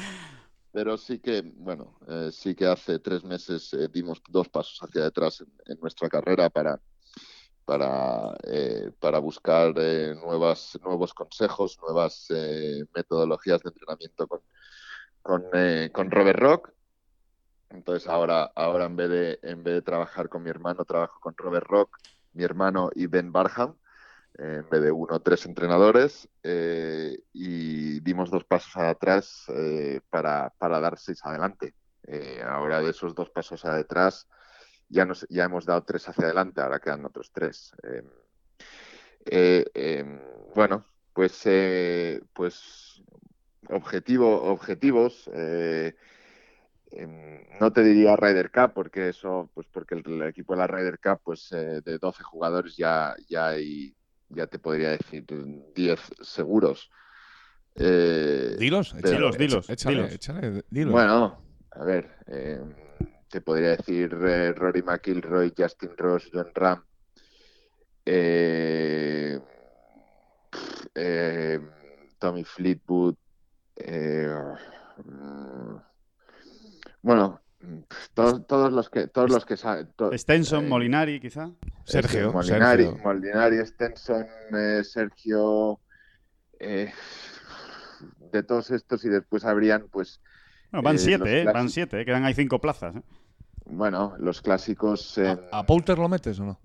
pero sí que, bueno, eh, sí que hace tres meses eh, dimos dos pasos hacia detrás en, en nuestra carrera para, para, eh, para buscar eh, nuevas, nuevos consejos, nuevas eh, metodologías de entrenamiento con, con, con Robert Rock entonces ahora, ahora en, vez de, en vez de trabajar con mi hermano, trabajo con Robert Rock, mi hermano y Ben Barham, eh, en vez de uno tres entrenadores, eh, y dimos dos pasos atrás eh, para, para dar seis adelante. Eh, ahora de esos dos pasos a detrás ya, nos, ya hemos dado tres hacia adelante, ahora quedan otros tres. Em, eh, em, bueno, pues, eh, pues objetivo, objetivos. Em, no te diría Ryder Cup porque eso, pues porque el, equipo de la Ryder Cup, pues de 12 jugadores ya, ya hay, ya te podría decir 10 seguros. Eh, dilos, dilos, dilos, échale, échale, dilos. Bueno, a ver, eh, te podría decir eh, Rory McIlroy, Justin Ross, John Ram, eh, eh, Tommy Fleetwood, mm, bueno, todos, todos, los que todos los que saben Stenson, Molinari, quizá. Sergio, Molinari, Sergio. Molinari, Stenson, Sergio de todos estos y después habrían pues bueno, van siete, eh, van siete, eh, quedan ahí cinco plazas. Eh. Bueno, los clásicos. ¿A, ¿A, Poulter lo metes o no?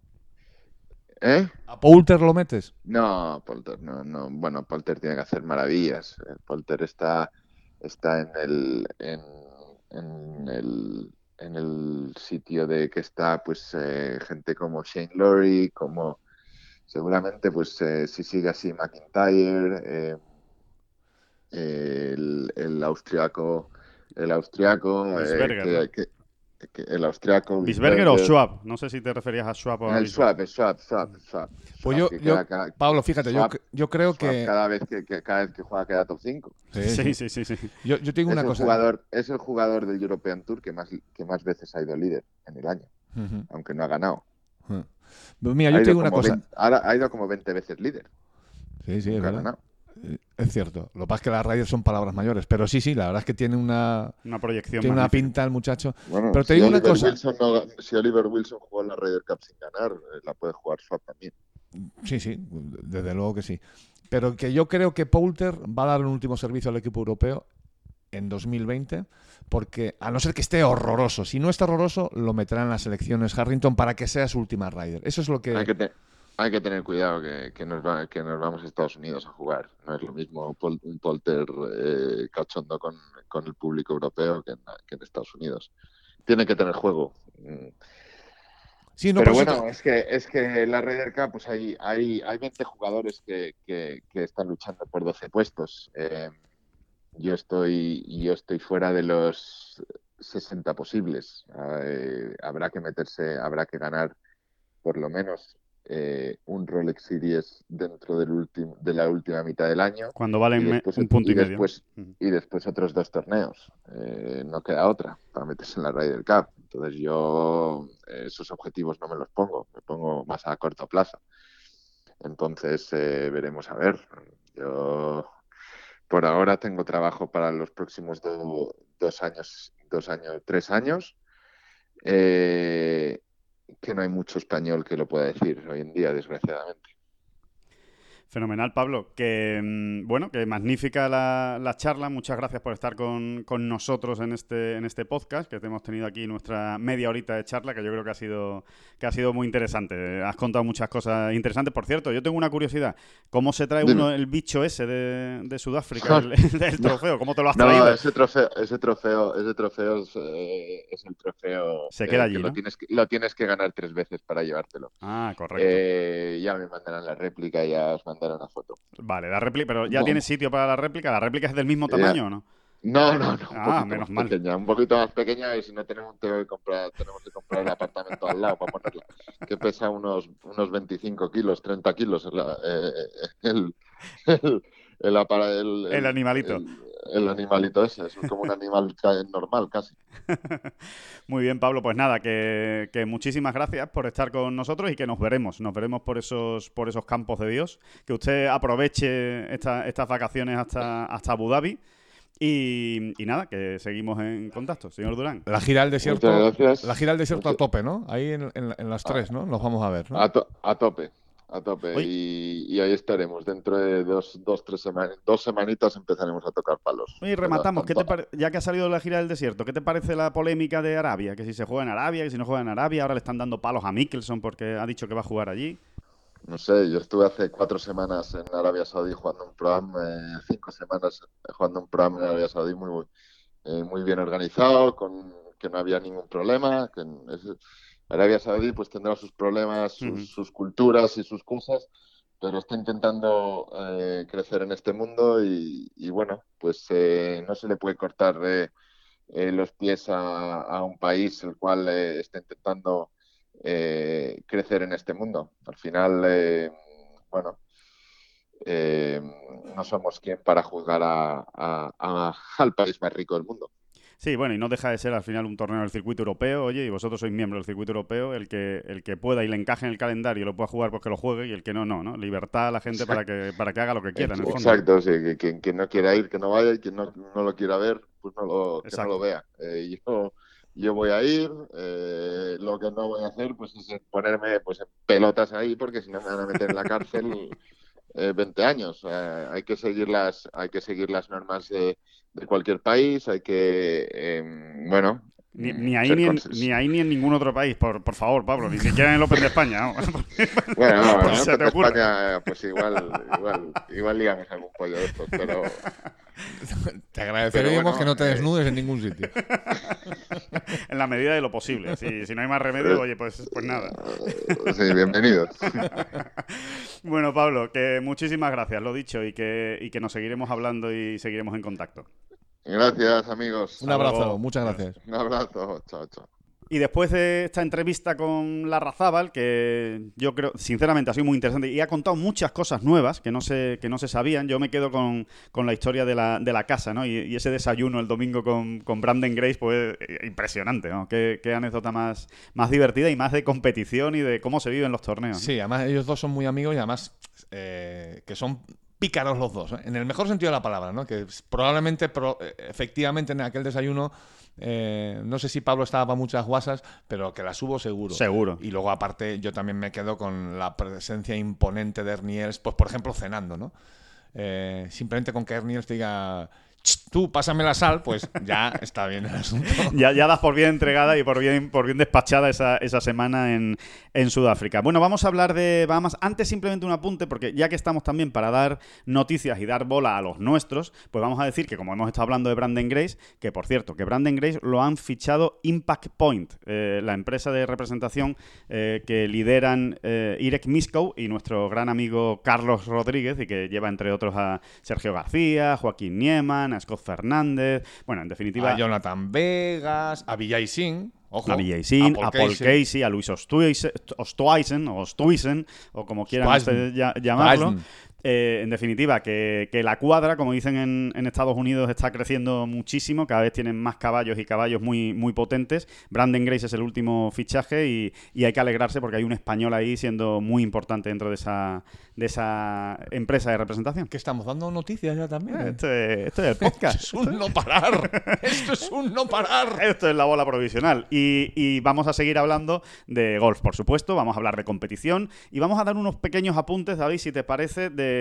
¿Eh? ¿A Poulter lo metes? No, Poulter, no, no. Bueno, Poulter tiene que hacer maravillas. Poulter está, está en el, en, en el, en el sitio de que está, pues, gente como Shane Lowry, como seguramente, pues, si sigue así McIntyre, el, el austriaco el austriaco. Eh, que, que, el austriaco. Bisberger o Schwab. No sé si te referías a Schwab o a El Schwab, Schwab, Schwab, Schwab. Pues yo, yo cada, Pablo, fíjate, Schwab, yo, yo, creo Schwab que. Cada vez que, que, cada vez que juega queda top 5. Sí, sí, sí. sí, sí. Yo, yo tengo es una el cosa. Jugador, es el jugador del European Tour que más, que más veces ha ido líder en el año, uh -huh. aunque no ha ganado. Uh -huh. Mira, yo tengo una cosa. 20, ahora ha ido como 20 veces líder. Sí, sí, es verdad. Es cierto. Lo que pasa es que las radios son palabras mayores. Pero sí, sí, la verdad es que tiene una, una proyección. Tiene una pinta el muchacho. Bueno, pero te si digo una cosa. Wilson no, si Oliver Wilson jugó en la Ryder Cup sin ganar, eh, la puede jugar Swap también. Sí, sí, desde luego que sí. Pero que yo creo que Poulter va a dar un último servicio al equipo europeo en 2020, porque a no ser que esté horroroso, si no está horroroso, lo meterá en las elecciones Harrington para que sea su última Ryder. Eso es lo que. Hay que, te hay que tener cuidado que, que, nos va, que, nos vamos a Estados Unidos a jugar. No es lo mismo pol, un polter eh, cachondo con, con, el público europeo que en, que en, Estados Unidos. Tiene que tener juego. Sí, no, Pero bueno, que... es que es que la Ryder Cup pues hay, hay, hay 20 jugadores que, que, que están luchando por 12 puestos. Eh, yo estoy yo estoy fuera de los 60 posibles. Eh, habrá que meterse, habrá que ganar por lo menos eh, un Rolex Series dentro del último, de la última mitad del año. Cuando valen después, un punto y, y medio. Después, y después otros dos torneos. Eh, no queda otra para meterse en la Ryder Cup. Entonces yo eh, esos objetivos no me los pongo, me pongo más a corto plazo. Entonces eh, veremos a ver. Yo por ahora tengo trabajo para los próximos do, dos años, dos años, tres años. Eh, que no hay mucho español que lo pueda decir hoy en día, desgraciadamente. Fenomenal, Pablo. Que mm, bueno, que magnífica la, la charla. Muchas gracias por estar con, con, nosotros en este, en este podcast, que te hemos tenido aquí nuestra media horita de charla, que yo creo que ha sido, que ha sido muy interesante. Has contado muchas cosas interesantes. Por cierto, yo tengo una curiosidad. ¿Cómo se trae uno el bicho ese de, de Sudáfrica, el, el, trofeo? ¿Cómo te lo has no, traído? ese trofeo, ese trofeo, ese trofeo es, eh, es el trofeo. Se queda eh, allí, que ¿no? lo, tienes que, lo tienes que ganar tres veces para llevártelo. Ah, correcto. Eh, ya me mandarán la réplica, ya os mandarán una foto. Vale, la réplica, pero ya no. tienes sitio para la réplica. ¿La réplica es del mismo tamaño ya. o no? No, no, no. Ah, menos mal. Pequeña, un poquito más pequeña y si no tenemos, que comprar, tenemos que comprar el apartamento al lado para ponerla. Que pesa unos, unos 25 kilos, 30 kilos eh, el, el, el, el, animalito. El, animalito ese, es como un animal normal casi. Muy bien, Pablo. Pues nada, que, que, muchísimas gracias por estar con nosotros y que nos veremos. Nos veremos por esos, por esos campos de Dios. Que usted aproveche esta, estas vacaciones hasta, hasta Abu Dhabi. Y, y, nada, que seguimos en contacto, señor Durán. La gira al desierto, la gira al desierto a tope, ¿no? Ahí en, en, en las tres, ¿no? Nos vamos a ver. ¿no? A, to a, tope, a tope. Y, y, ahí estaremos. Dentro de dos, dos tres semanas, dos semanitas empezaremos a tocar palos. Y rematamos. ¿Qué te ya que ha salido la gira del desierto, ¿qué te parece la polémica de Arabia? Que si se juega en Arabia, que si no juega en Arabia, ahora le están dando palos a Mickelson porque ha dicho que va a jugar allí. No sé, yo estuve hace cuatro semanas en Arabia Saudí jugando un programa, eh, cinco semanas jugando un programa en Arabia Saudí muy, muy bien organizado, con que no había ningún problema. Que Arabia Saudí pues tendrá sus problemas, sus, culturas y sus cosas, pero está intentando crecer en este mundo y, bueno, pues no se le puede cortar los pies a, a, un país el cual está intentando eh, crecer en este mundo. Al final, eh, bueno, eh, no somos quien para juzgar al país más rico del mundo. Sí, bueno, y no deja de ser al final un torneo del circuito europeo, oye, y vosotros sois miembros del circuito europeo, el que el que pueda y le encaje en el calendario y lo pueda jugar, pues que lo juegue, y el que no, no, ¿no? Libertad a la gente para que para que haga lo que quiera, en el fondo. Exacto, sí, que quien, no quiera ir, que no vaya, y quien no, lo quiera ver, pues no lo, que no lo vea. yo yo voy a ir, eh, lo que no voy a hacer pues es ponerme pues en pelotas ahí porque si no me van a meter en la cárcel eh, 20 años. hay que seguir las, hay que seguir las normas de, de cualquier país, hay que, em, bueno, ni, ni, ahí ni, en, ni, ahí ni en ningún otro país, por, por favor, Pablo, ni siquiera en el Open de España. bueno, no, en el Open de España, pues igual, igual, igual digamos algún pollo de estos, pero, te agradeceríamos que no te desnudes en ningún sitio. en la medida de lo posible. Si, si no hay más remedio, oye, pues, pues nada. Sí, bienvenidos. bueno, Pablo, que muchísimas gracias, lo dicho, y que, y que nos seguiremos hablando y seguiremos en contacto. Gracias, amigos. Un abrazo, muchas gracias. Un abrazo, chao, chao. Y después de esta entrevista con la Razábal, que yo creo, sinceramente, ha sido muy interesante y ha contado muchas cosas nuevas que no se, que no se sabían, yo me quedo con, la historia de la, de la casa, ¿no? Y, ese desayuno el domingo con, con Brandon Grace, pues eh, impresionante, ¿no? Qué, anécdota más, más divertida y más de competición y de cómo se viven los torneos. Sí, además ellos dos son muy amigos y además eh, que son pícaros los dos, ¿eh? en el mejor sentido de la palabra, ¿no? Que probablemente, efectivamente, en aquel desayuno eh, no sé si Pablo estaba para muchas guasas, pero que las hubo seguro. Seguro. Y luego, aparte, yo también me quedo con la presencia imponente de Erniels, pues por ejemplo, cenando, ¿no? Eh, simplemente con que Erniels diga tú pásame la sal, pues ya está bien el asunto. ya, ya das por bien entregada y por bien, por bien despachada esa, esa semana en, en, Sudáfrica. Bueno, vamos a hablar de Bahamas. Antes simplemente un apunte, porque ya que estamos también para dar noticias y dar bola a los nuestros, pues vamos a decir que como hemos estado hablando de Brandon Grace, que por cierto, que Brandon Grace lo han fichado Impact Point, eh, la empresa de representación eh, que lideran eh, Irek Miskow y nuestro gran amigo Carlos Rodríguez, y que lleva entre otros a Sergio García, Joaquín Nieman, a Scott Fernández, bueno, en definitiva... A Jonathan Vegas, a Villay Singh, Ojo, a Villay Singh, a, Paul Casey. a Luis Ostuisen, o Stuisen, o como quieran llamarlo. Eh, en definitiva, que, la cuadra, como dicen en, Estados Unidos, está creciendo muchísimo, cada vez tienen más caballos y caballos muy, muy potentes. Brandon Grace es el último fichaje y, y hay que alegrarse porque hay un español ahí siendo muy importante dentro de esa, de esa empresa de representación. Que estamos dando noticias ya también. ¿eh? Esto, es, el podcast. Esto es un no parar. Esto es un no parar. Esto es la bola provisional. Y, y, vamos a seguir hablando de golf, por supuesto. Vamos a hablar de competición y vamos a dar unos pequeños apuntes, David, si te parece, de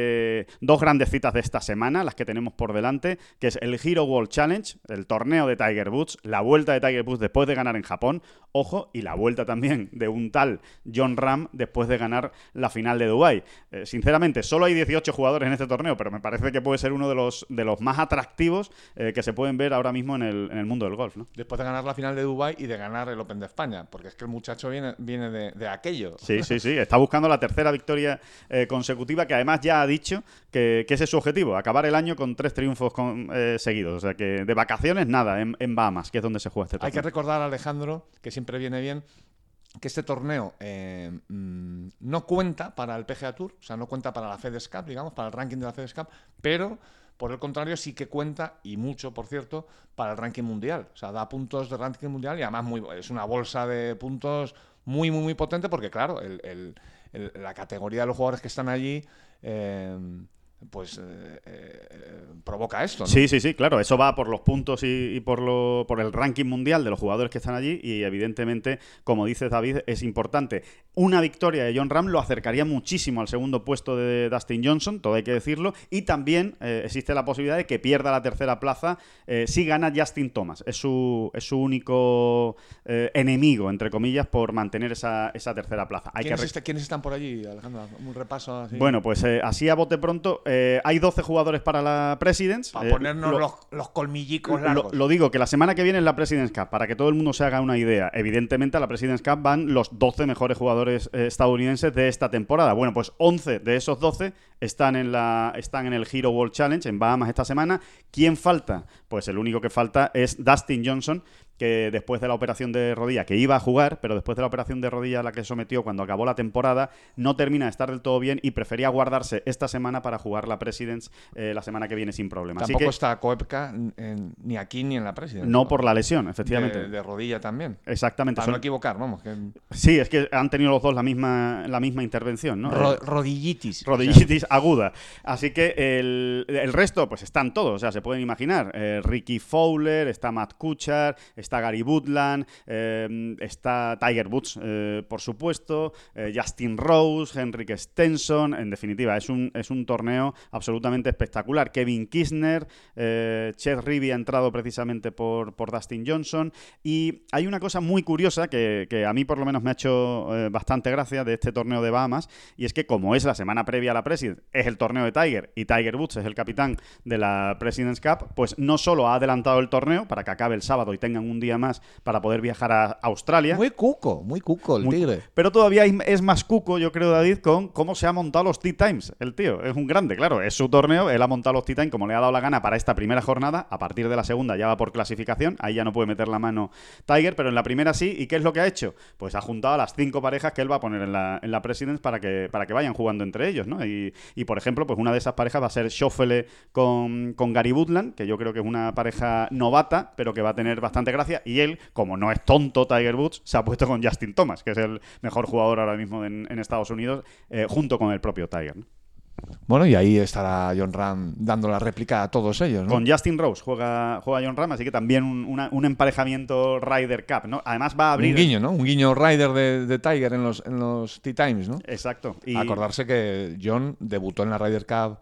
dos grandes citas de esta semana, las que tenemos por delante, que es el Hero World Challenge, el torneo de Tiger Woods, la vuelta de Tiger Woods después de ganar en Japón, ojo, y la vuelta también de un tal John Ram después de ganar la final de Dubai. Eh, sinceramente, solo hay 18 jugadores en este torneo, pero me parece que puede ser uno de los, de los más atractivos eh, que se pueden ver ahora mismo en el, en el mundo del golf. ¿no? Después de ganar la final de Dubai y de ganar el Open de España, porque es que el muchacho viene, viene de, aquello. Sí, sí, sí. Está buscando la tercera victoria eh, consecutiva, que además ya ha dicho que, ese es su objetivo, acabar el año con tres triunfos seguidos. O sea que de vacaciones nada, en, en Bahamas, que es donde se juega este torneo. Hay que recordar a Alejandro que siempre viene bien que este torneo eh, mm, no cuenta para el PGA Tour, o sea, no cuenta para la FedEx Cup, digamos, para el ranking de la FedEx Cup, pero por el contrario sí que cuenta, y mucho, por cierto, para el ranking mundial. O sea, da puntos de ranking mundial y además muy, es una bolsa de puntos muy, muy, muy potente porque, claro, la categoría de los jugadores que están allí... Eh, pues eh, eh, provoca esto. Sí, sí, sí, claro. Eso va por los puntos y, por, lo, por el ranking mundial de los jugadores que están allí y evidentemente, como dice David, es importante. una victoria de John Ram lo acercaría muchísimo al segundo puesto de Dustin Johnson, todo hay que decirlo, y también eh, existe la posibilidad de que pierda la tercera plaza si gana Justin Thomas. Es su, es su único enemigo, entre comillas, por mantener esa, esa tercera plaza. Hay ¿Quiénes, que está- quiénes están por allí, Alejandro? Un repaso así. Bueno, pues así a bote pronto, eh, hay 12 jugadores para la Presidents. para Eh, ponernos lo- los, los colmillicos lo, largos. lo digo, que la semana que viene es la President's Cup, para que todo el mundo se haga una idea. Evidentemente a la President's Cup van los 12 mejores jugadores eh, estadounidenses de esta temporada. Bueno, pues 11 de esos 12 están en, la, están en el Hero World Challenge en Bahamas esta semana. ¿Quién falta? Pues el único que falta es Dustin Johnson, que después de la operación de rodilla, que iba a jugar, pero después de la operación de rodilla a la que sometió cuando acabó la temporada, no termina de estar del todo bien y prefería guardarse esta semana para jugar la Presidents eh, la semana que viene sin problema. Así Tampoco que está Koepka en- ni aquí ni en la presidencia. no por la lesión, efectivamente. De, de rodilla también. Exactamente. Para son- no equivocar, vamos. Que... Sí, es que han tenido los dos la misma, la misma intervención, ¿no? Ro- rodillitis. rodillitis aguda. Así que el, resto, pues están todos, o sea, se pueden imaginar. Eh, Ricky Fowler, está Matt Kuchar, está Gary Woodland, eh, está Tiger Woods, eh, por supuesto, Justin Rose, Henrik Stenson, en definitiva, es un, es un torneo absolutamente espectacular. Kevin Kisner, Chet Reavy ha entrado precisamente por, por Dustin Johnson y hay una cosa muy curiosa que, que a mí por lo menos me ha hecho bastante gracia de este torneo de Bahamas y es que como es la semana previa a la Es el torneo de Tiger y Tiger Woods es el capitán de la President's Cup, pues no solo ha adelantado el torneo para que acabe el sábado y tengan un día más para poder viajar a Australia, Muy cuco, muy cuco el muy- tigre. pero todavía es más cuco, yo creo, David, con cómo se ha montado los Tea Times. El tío es un grande, claro, es su torneo, él ha montado los Tea Times como le ha dado la gana para esta primera jornada. A partir de la segunda ya va por clasificación, ahí ya no puede meter la mano Tiger, pero en la primera sí. ¿Y qué es lo que ha hecho? Pues ha juntado a las cinco parejas que él va a poner en la, en la Presidents para que, para que vayan jugando entre ellos, ¿no? Y, y, por ejemplo, pues una de esas parejas va a ser Schoffele con, con Gary Woodland, que yo creo que es una pareja novata, pero que va a tener bastante gracia. Y él, como no es tonto Tiger Woods, se ha puesto con Justin Thomas, que es el mejor jugador ahora mismo en, Estados Unidos, eh, junto con el propio Tiger. Bueno, y ahí estará John Ram dando la réplica a todos ellos, ¿no? Con Justin Rose juega, juega John Ram, así que también un, una- un emparejamiento Ryder Cup, ¿no? Además va a abrir... Un guiño, ¿no? Un guiño rider de, de Tiger en los, en los Tea Times, ¿no? Exacto. Y... Acordarse que John debutó en la Ryder Cup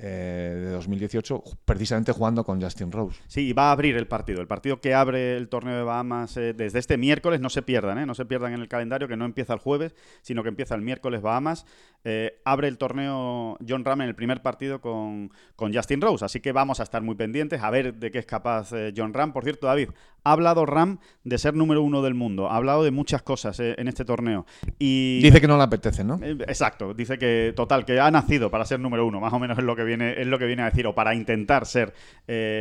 eh, de 2018 precisamente jugando con Justin Rose. Sí, y va a abrir el partido. El partido que abre el torneo de Bahamas eh, desde este miércoles, no se pierdan, ¿eh? no se pierdan en el calendario, que no empieza el jueves, sino que empieza el miércoles Bahamas. Eh, abre el torneo John Ram en el primer partido con, con Justin Rose. Así que vamos a estar muy pendientes a ver de qué es capaz eh, John Ram. Por cierto, David, ha hablado Ram de ser número uno del mundo. Ha hablado de muchas cosas eh, en este torneo. Y Dice que no le apetece, ¿no? Exacto, dice que total, que ha nacido para ser número uno, más o menos es lo que viene, es lo que viene a decir, o para intentar ser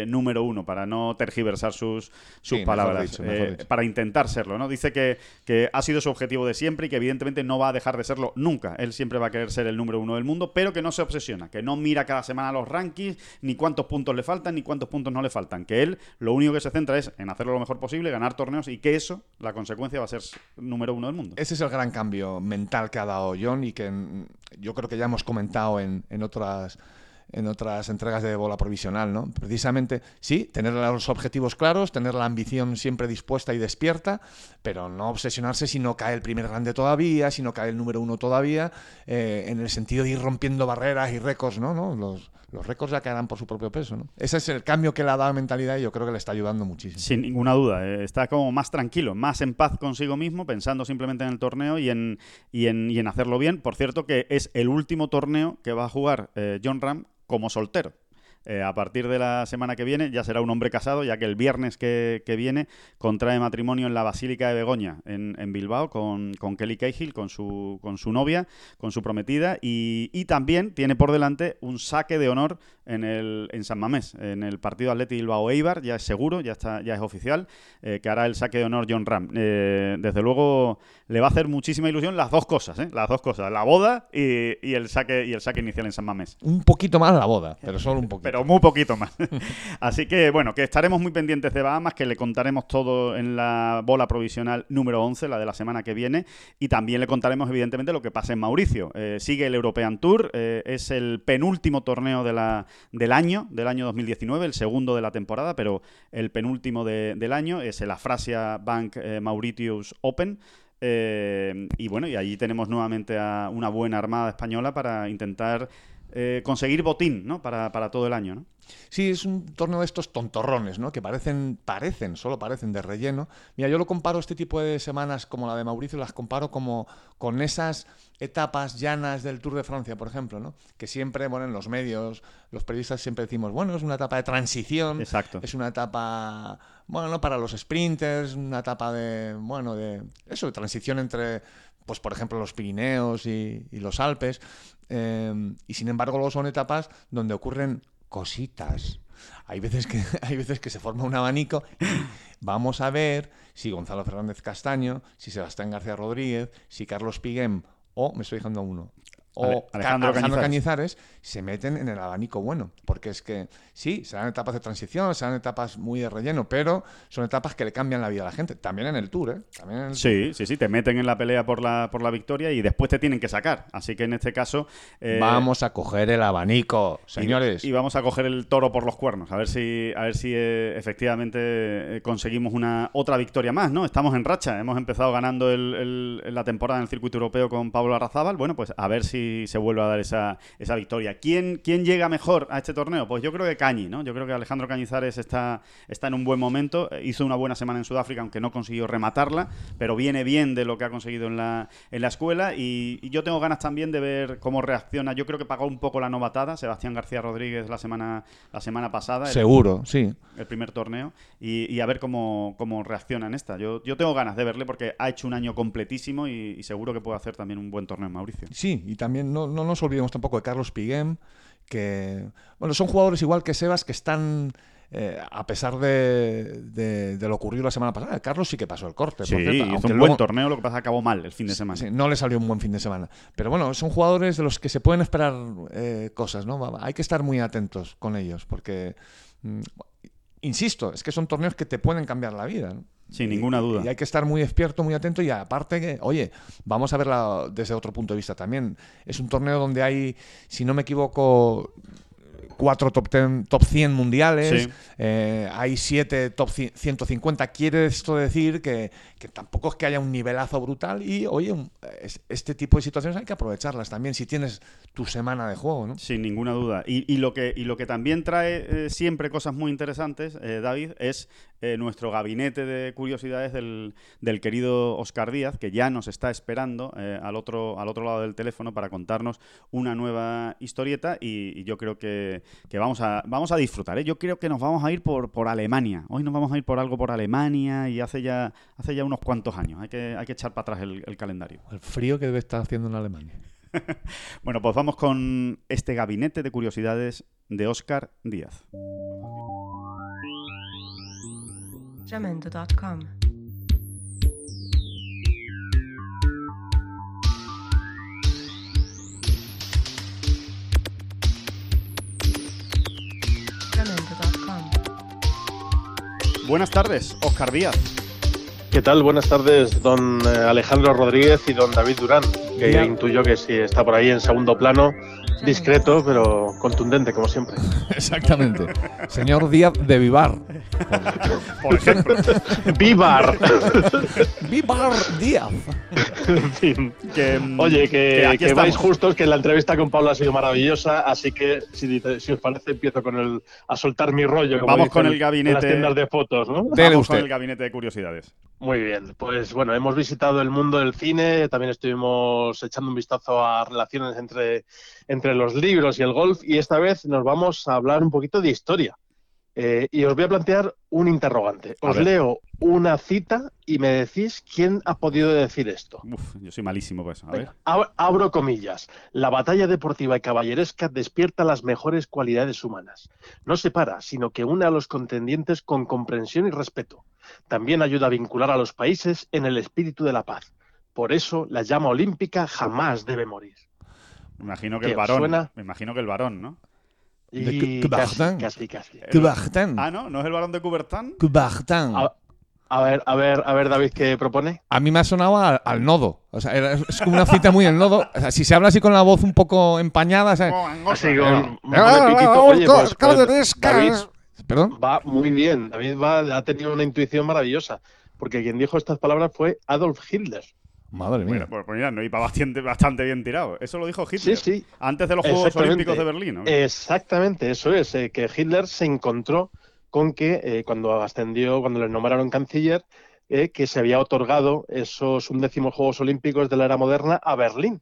número uno, para no tergiversar sus, sus Sí, palabras, dicho. para intentar serlo, ¿no? Dice que, que ha sido su objetivo de siempre y que evidentemente no va a dejar de serlo nunca. Él siempre va querer ser el número uno del mundo, pero que no se obsesiona, que no mira cada semana los rankings, ni cuántos puntos le faltan, ni cuántos puntos no le faltan. Que él lo único que se centra es en hacerlo lo mejor posible, ganar torneos y que eso, la consecuencia va a ser número uno del mundo. Ese es el gran cambio mental que ha dado John y que mm, yo creo que ya hemos comentado en, en otras en otras entregas de bola provisional, ¿no? Precisamente, sí, tener los objetivos claros, tener la ambición siempre dispuesta y despierta, pero no obsesionarse si no cae el primer grande todavía, si no cae el número uno todavía, eh, en el sentido de ir rompiendo barreras y récords, ¿no? ¿no? Los, los récords ya caerán por su propio peso, ¿no? Ese es el cambio que le ha dado de mentalidad y yo creo que le está ayudando muchísimo. Sin ninguna duda, eh, está como más tranquilo, más en paz consigo mismo, pensando simplemente en el torneo y en, y en, y en hacerlo bien. Por cierto, que es el último torneo que va a jugar eh, John Ram como soltero. Eh, a partir de la semana que viene ya será un hombre casado, ya que el viernes que, que viene contrae matrimonio en la Basílica de Begoña, en, en Bilbao, con, con Kelly Cahill, con su, con su novia, con su prometida, y, y también tiene por delante un saque de honor en, el, en San Mamés, en el partido Atleti Bilbao Eibar, ya es seguro, ya, está, ya es oficial, eh, que hará el saque de honor John Ram. Eh, desde luego le va a hacer muchísima ilusión las dos cosas, ¿eh? las dos cosas, la boda y, y el saque y el saque inicial en San Mamés Un poquito más la boda, pero solo un poquito. pero muy poquito más. Así que, bueno, que estaremos muy pendientes de Bahamas, que le contaremos todo en la bola provisional número 11, la de la semana que viene, y también le contaremos, evidentemente, lo que pasa en Mauricio. Eh, sigue el European Tour, eh, es el penúltimo torneo del año, del año 2019, el segundo de la temporada, pero el penúltimo de- del año es el Afrasia Bank eh, Mauritius Open. Y bueno, y allí tenemos nuevamente a una buena armada española para intentar eh, conseguir botín, ¿no? Para, para todo el año, ¿no? Sí, es un torneo de estos tontorrones, ¿no? Que parecen, parecen, solo parecen de relleno. Mira, yo lo comparo este tipo de semanas como la de Mauricio, las comparo como con esas etapas llanas del Tour de Francia, por ejemplo, ¿no? Que siempre, bueno, en los medios, los periodistas siempre decimos, bueno, es una etapa de transición. Exacto. Es una etapa, bueno, para los sprinters, una etapa de, bueno, de eso, de transición entre pues por ejemplo los Pirineos y, y los Alpes, eh, y sin embargo luego son etapas donde ocurren cositas. Hay veces que, hay veces que se forma un abanico. vamos a ver si Gonzalo Fernández Castaño, si Sebastián García Rodríguez, si Carlos Piguem o, me estoy dejando uno, o Ale- Alejandro Alejandro, Cañizares. Cañizares se meten en el abanico bueno. Porque es que sí, serán etapas de transición, serán etapas muy de relleno, pero son etapas que le cambian la vida a la gente. También en el Tour, ¿eh? También en el Sí, sí, sí, te meten en la pelea por la, por la victoria y después te tienen que sacar. Así que en este caso... eh, Vamos a coger el abanico, señores. Y, vamos a coger el toro por los cuernos, a ver si, a ver si eh, efectivamente eh, conseguimos una otra victoria más, ¿no? Estamos en racha, hemos empezado ganando el- el- la temporada en el circuito europeo con Pablo Arrazábal. Bueno, pues a ver si se vuelve a dar esa, esa victoria. ¿Quién, ¿Quién llega mejor a este torneo? Pues yo creo que Cañi, ¿no? Yo creo que Alejandro Cañizares está, está en un buen momento. Eh, Hizo una buena semana en Sudáfrica, aunque no consiguió rematarla, pero viene bien de lo que ha conseguido en la, en la escuela. Y, y yo tengo ganas también de ver cómo reacciona. Yo creo que pagó un poco la novatada Sebastián García Rodríguez la semana, la semana pasada. el- Seguro, sí. el primer torneo y, y a ver cómo, cómo reacciona en esta. Yo, yo tengo ganas de verle porque ha hecho un año completísimo y, y seguro que puede hacer también un buen torneo en Mauricio. Sí, y también no, no nos olvidemos tampoco de Carlos Piguem, que, bueno, son jugadores igual que Sebas que están, eh, a pesar de, de- de lo ocurrido la semana pasada, Carlos sí que pasó el corte. Sí, por cierto, hizo aunque un luego- buen torneo, lo que pasa es que acabó mal el fin de semana. Sí, no le salió un buen fin de semana. Pero bueno, son jugadores de los que se pueden esperar eh, cosas, ¿no? Hay que estar muy atentos con ellos, porque, mm, insisto, es que son torneos que te pueden cambiar la vida. ¿no? Sin ninguna duda. Y hay que estar muy despierto, muy atento y aparte que, oye, vamos a verla desde otro punto de vista también. Es un torneo donde hay, si no me equivoco, cuatro top, 10, top 100 mundiales, Sí. eh, hay siete top 100 150. Quiere esto decir que, que tampoco es que haya un nivelazo brutal y, oye, un- es- este tipo de situaciones hay que aprovecharlas también si tienes tu semana de juego, ¿no? Sin ninguna duda. Y, y lo, que, y lo que también trae eh, siempre cosas muy interesantes, eh, David, es eh, nuestro gabinete de curiosidades del, del querido Oscar Díaz, que ya nos está esperando eh, al, otro, al otro lado del teléfono para contarnos una nueva historieta y, y yo creo que, que vamos, a, vamos a disfrutar. ¿eh? Yo creo que nos vamos a ir por, por Alemania. Hoy nos vamos a ir por algo por Alemania y hace ya, hace ya unos cuantos años. Hay que, hay que echar para atrás el- el calendario. El frío que debe estar haciendo en Alemania. Bueno, pues vamos con este gabinete de curiosidades de Oscar Díaz. Jamendo.com. Buenas tardes, Oscar Díaz. ¿Qué tal? Buenas tardes, don eh, Alejandro Rodríguez y don David Durán, que Ya. intuyo que sí está por ahí en segundo plano, discreto pero contundente como siempre. Exactamente. Señor Díaz de Vivar. Por ejemplo, ¡Vivar! Vivar Díaz. en fin. que, mm, Oye, que, que vais justos, que la entrevista con Pablo ha sido maravillosa, así que si, dice- si os parece empiezo con el a soltar mi rollo. como Vamos con el En gabinete. las tiendas de fotos, ¿no? Dele Vamos con usted. el gabinete de curiosidades. Muy bien, pues bueno, hemos visitado el mundo del cine, también estuvimos echando un vistazo a relaciones entre, entre los libros y el golf y esta vez nos vamos a hablar un poquito de historia. Eh, y os voy a plantear un interrogante. Os leo una cita y me decís quién ha podido decir esto. Uf, yo soy malísimo por eso. A ver. Ab- abro comillas. La batalla deportiva y caballeresca despierta las mejores cualidades humanas. No separa, sino que une a los contendientes con comprensión y respeto. También ayuda a vincular a los países en el espíritu de la paz. Por eso la llama olímpica jamás debe morir. Me imagino que ¿Qué, el varón. suena? Me imagino que el varón, ¿no? De Y casi, casi, casi. Coubertin. Ah, ¿no? ¿No es el varón de Coubertin? Coubertin. A, a ver, a ver, a ver, David, ¿qué propone? A mí me ha sonado al, al nodo. O sea, era- es como una cita muy en nodo. O sea, si se habla así con la voz un poco empañada, ¿sabes? Así Eh, con de piquito. Oye, pues, pues, Perdón. Va muy bien. David va, ha tenido una intuición maravillosa. Porque quien dijo estas palabras fue Adolf Hitler. Madre mía. Bueno, pues, pues mira, no iba bastante, bastante bien tirado. Eso lo dijo Hitler. Sí, sí. Antes de los Juegos. Olímpicos de Berlín. ¿no? Exactamente, eso es, eh, que Hitler se encontró con que eh, cuando ascendió, cuando le nombraron canciller, eh, que se había otorgado esos undécimos Juegos Olímpicos de la era moderna a Berlín.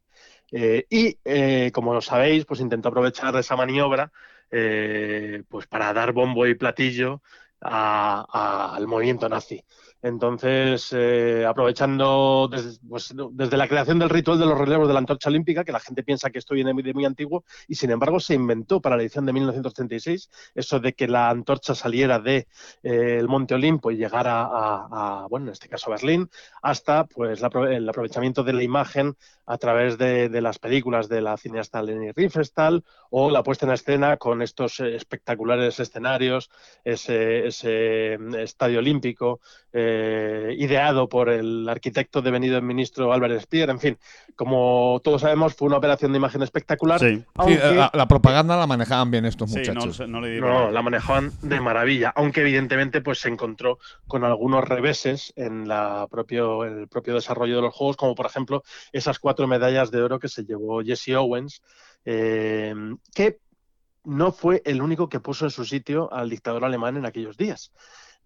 Eh, y, eh, como sabéis, pues intentó aprovechar esa maniobra eh, pues para dar bombo y platillo a- a- al movimiento nazi. Entonces, eh, aprovechando des- pues, desde la creación del ritual de los relevos de la antorcha olímpica, que la gente piensa que esto viene de muy antiguo, y sin embargo se inventó para la edición de 1936, eso de que la antorcha saliera de eh, el Monte Olimpo y llegara a, bueno, en este caso Berlín, hasta pues la el aprovechamiento de la imagen a través de, de las películas de la cineasta Leni Riefenstahl o la puesta en escena con estos eh, espectaculares escenarios, ese, ese mm, estadio olímpico eh, ideado por el arquitecto devenido ministro Álvarez Speer. En fin, como todos sabemos, fue una operación de imagen espectacular. Sí. La, la propaganda la manejaban bien estos Sí, no, muchachos. sé, no le digo. no, la manejaban de maravilla, aunque evidentemente pues se encontró con algunos reveses en la propio, el propio desarrollo de los juegos, como por ejemplo esas cuatro medallas de oro que se llevó Jesse Owens, eh, que no fue el único que puso en su sitio al dictador alemán en aquellos días,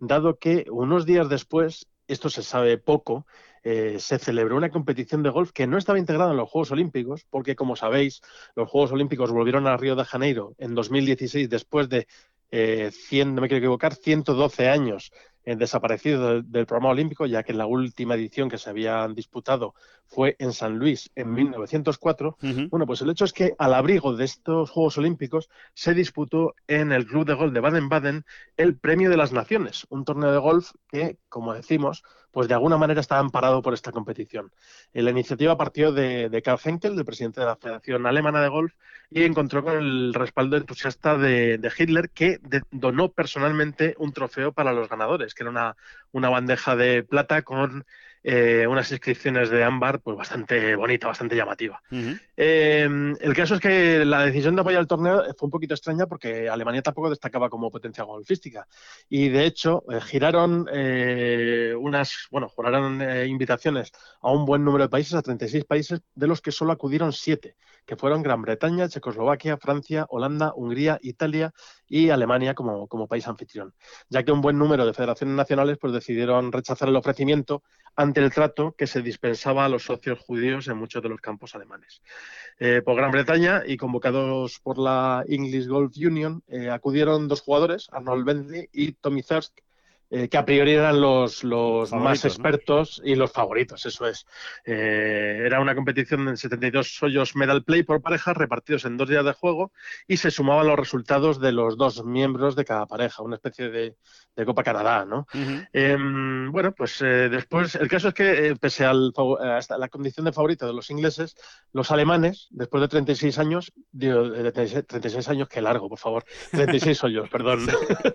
dado que unos días después, esto se sabe poco, eh, se celebró una competición de golf que no estaba integrada en los Juegos Olímpicos, porque como sabéis, los Juegos Olímpicos volvieron a Río de Janeiro en 2016 después de eh, 100, no me quiero equivocar, 112 años eh, desaparecido del, del programa olímpico, ya que la última edición que se habían disputado fue en San Luis en 1904. Ujú. Bueno, pues el hecho es que al abrigo de estos Juegos Olímpicos se disputó en el Club de Golf de Baden-Baden el Premio de las Naciones, un torneo de golf que, como decimos, pues de alguna manera está amparado por esta competición. Eh, La iniciativa partió de, de Karl Henkel, del presidente de la Federación Alemana de Golf, y encontró con el respaldo entusiasta de, de Hitler, que de- donó personalmente un trofeo para los ganadores, que era una, una bandeja de plata con eh, unas inscripciones de ámbar pues bastante bonita, bastante llamativa. Ujú. Eh, el caso es que la decisión de apoyar el torneo fue un poquito extraña porque Alemania tampoco destacaba como potencia golfística. Y de hecho, eh, giraron eh, unas, bueno, juraron eh, invitaciones a un buen número de países, a 36 países, de los que solo acudieron 7, que fueron Gran Bretaña, Checoslovaquia, Francia, Holanda, Hungría, Italia y Alemania como, como país anfitrión. Ya que un buen número de federaciones nacionales pues, decidieron rechazar el ofrecimiento el trato que se dispensaba a los socios judíos en muchos de los campos alemanes. Eh, por Gran Bretaña y convocados por la English Golf Union, eh, acudieron dos jugadores, Arnold Bentley y Tommy Thirsk, eh, que a priori eran los, los más expertos y los favoritos, eso es. Eh, era una competición en 72 hoyos medal play por parejas repartidos en dos días de juego y se sumaban los resultados de los dos miembros de cada pareja, una especie de, de Copa Canadá, ¿no? Eh, bueno, pues eh, después, el caso es que pese al, fav- a esta- la condición de favorito de los ingleses, los alemanes, después de 36 años, digo, de 36, 36 años, qué largo, por favor, 36 hoyos, perdón,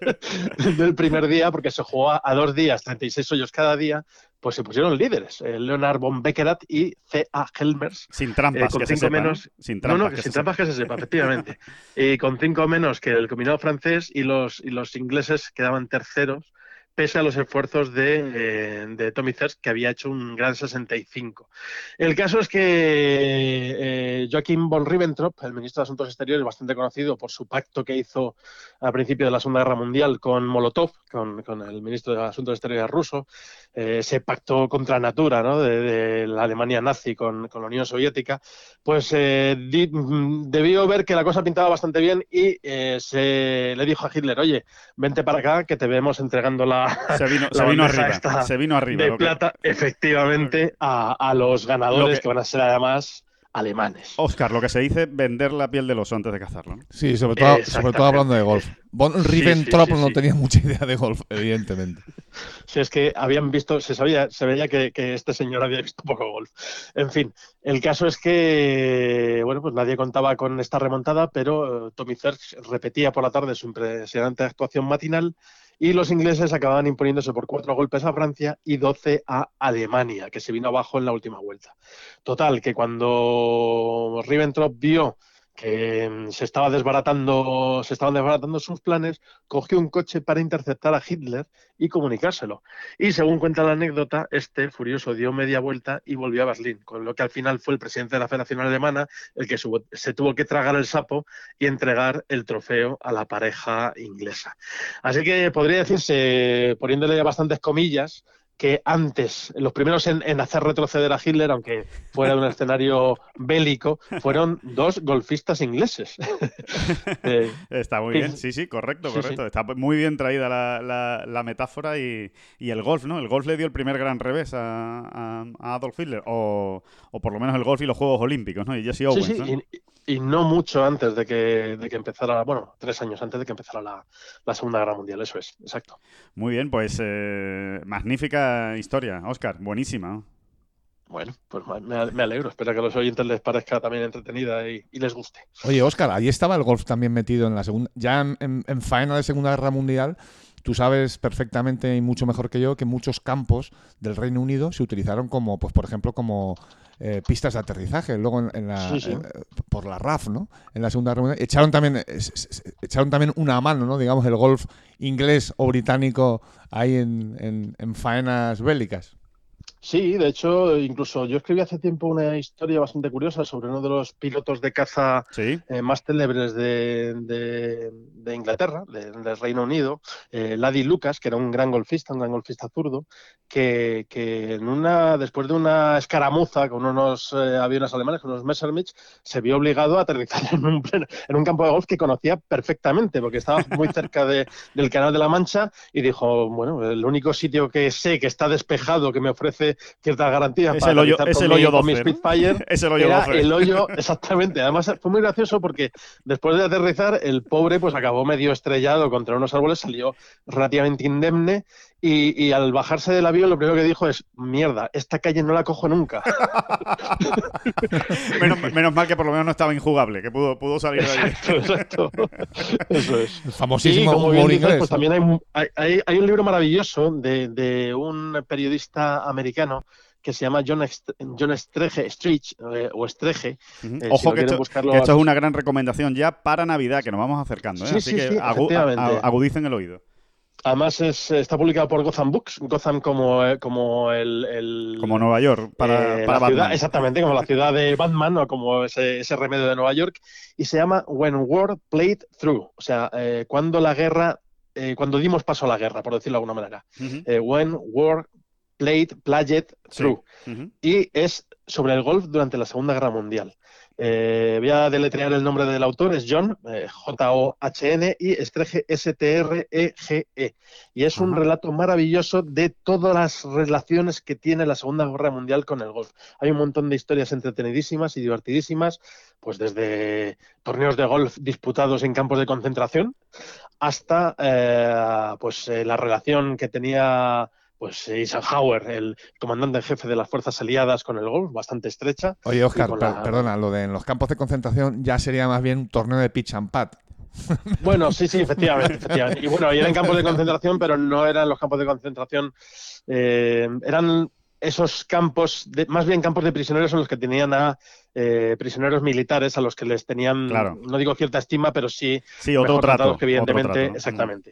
del primer día, porque se jugó a, a dos días, 36 hoyos cada día, pues se pusieron líderes, eh, Leonard von Beckerath y C.A. Helmers, Sin trampas, eh, con que se cinco sepa, ¿no? menos. Sin no, trampas. no, que que se sin trampas que se sepa, efectivamente. Y con cinco menos que el combinado francés y los, y los ingleses quedaban terceros, pese a los esfuerzos de, eh, de Tommy Thirsk, que había hecho un gran 65. El caso es que eh, Joachim von Ribbentrop, el ministro de Asuntos Exteriores, bastante conocido por su pacto que hizo al principio de la Segunda Guerra Mundial con Molotov, con, con el ministro de Asuntos Exteriores ruso, eh, ese pacto contra natura ¿no? de, la Alemania nazi con, con la Unión Soviética, pues eh, debió ver que la cosa pintaba bastante bien y eh, se le dijo a Hitler, oye, vente para acá que te vemos entregando la, Se vino, la se vino arriba. esta Se vino arriba. de lo que- plata, efectivamente, a, a los ganadores Lo que- que... van a ser además alemanes. Oscar, lo que se dice vender la piel del oso antes de cazarlo. ¿no? Sí, sobre todo, sobre todo hablando de golf. Von Sí, Ribbentrop sí, sí, no sí. tenía mucha idea de golf, evidentemente. Si es que habían visto, se sabía, se veía que, que este señor había visto poco golf. En fin, el caso es que, bueno, pues nadie contaba con esta remontada, pero eh, Tommy Thirsk repetía por la tarde su impresionante actuación matinal y los ingleses acababan imponiéndose por cuatro golpes a Francia y 12 a Alemania, que se vino abajo en la última vuelta. Total, que cuando Ribbentrop vio que mm, se estaba desbaratando, se estaban desbaratando sus planes, cogió un coche para interceptar a Hitler y comunicárselo. Y según cuenta la anécdota, este furioso dio media vuelta y volvió a Berlín, con lo que al final fue el presidente de la Federación Alemana el que se tuvo que tragar el sapo y entregar el trofeo a la pareja inglesa. Así que podría decirse, poniéndole bastantes comillas, que antes, los primeros en, en hacer retroceder a Hitler, aunque fuera de un escenario bélico, fueron dos golfistas ingleses. Eh, Está muy bien, sí. sí, correcto, Sí, correcto. sí. Está muy bien traída la, la- la metáfora y, y el golf, ¿no? El golf le dio el primer gran revés a, a- a Adolf Hitler, o, o por lo menos el golf y los Juegos Olímpicos, ¿no? Y Jesse sí, Owens, sí, ¿no? y, y no mucho antes de que, de que empezara, bueno, tres años antes de que empezara la, la Segunda Guerra Mundial, eso es, exacto. Muy bien, pues eh, magnífica historia, Oscar, buenísima. ¿no? Bueno, pues me, me alegro, espero que a los oyentes les parezca también entretenida y, y les guste. Oye, Óscar, ahí estaba el golf también metido en la segunda. Ya en, en- en faena de Segunda Guerra Mundial, tú sabes perfectamente y mucho mejor que yo que muchos campos del Reino Unido se utilizaron como, pues por ejemplo, como eh, pistas de aterrizaje. Luego en, en la, Sí, sí. en- por la RAF, ¿no? En la Segunda Guerra Mundial. Echaron también, es- es- echaron también una mano, ¿no? Digamos, el golf inglés o británico ahí en, en- en faenas bélicas. Sí, de hecho, incluso yo escribí hace tiempo una historia bastante curiosa sobre uno de los pilotos de caza Sí, eh, más célebres de, de- de Inglaterra, de- del Reino Unido, eh, Laddie Lucas, que era un gran golfista, un gran golfista zurdo, que, que en una, después de una escaramuza con unos eh, aviones alemanes, con unos Messerschmitt, se vio obligado a aterrizar en un, pleno- en un campo de golf que conocía perfectamente, porque estaba muy cerca de- del Canal de la Mancha y dijo, bueno, el único sitio que sé que está despejado, que me ofrece ciertas garantías Es para el hoyo- es el mi- hoyo con mi 12, ¿no? Spitfire es el hoyo era 12. el hoyo, exactamente. Además fue muy gracioso porque después de aterrizar, el pobre pues acabó medio estrellado contra unos árboles, salió relativamente indemne y, y al bajarse del avión lo primero que dijo es, mierda, esta calle no la cojo nunca. menos, menos mal que por lo menos no estaba injugable, que pudo, pudo salir de allí. exacto, exacto. Eso es. El Sí, famosísimo como bien dices, inglés. pues también hay, un- hay, hay- hay un libro maravilloso de, de un periodista americano que se llama John, Est- John eh, o Estreje. Ujú. Eh, Ojo que, esto, buscarlo que esto es una gran recomendación ya para Navidad, que nos vamos acercando. ¿eh? Sí, Así sí, que sí, agu- agudicen el oído. Además es, está publicado por Gotham Books, Gotham como, como el, el- Como Nueva York, para, eh, para ciudad, exactamente, como la ciudad de Batman o como ese, ese remedio de Nueva York, y se llama When War Played Through, o sea, eh, cuando la guerra, eh, cuando dimos paso a la guerra, por decirlo de alguna manera. Ujú, Eh, when War Played, Played Sí. Ujú. y es sobre el golf durante la Segunda Guerra Mundial. Eh, voy a deletrear el nombre del autor, es John, eh, J-O-H-N, y Estreje, S-T-R-E-G-E. Y es un relato maravilloso de todas las relaciones que tiene la Segunda Guerra Mundial con el golf. Hay un montón de historias entretenidísimas y divertidísimas, pues desde torneos de golf disputados en campos de concentración hasta eh, pues la relación que tenía pues Eisenhower, el comandante en jefe de las fuerzas aliadas con el golf, bastante estrecha. Oye, per- la- perdona, lo de en los campos de concentración ya sería más bien un torneo de pitch and pat. Bueno, sí, sí, efectivamente, efectivamente. Y bueno, y eran campos de concentración, pero no eran los campos de concentración, eh, eran esos campos, de, más bien campos de prisioneros en los que tenían a eh, prisioneros militares a los que les tenían, Claro. no digo cierta estima, pero sí Sí, otro mejor trato. tratados que otro evidentemente, trato. exactamente.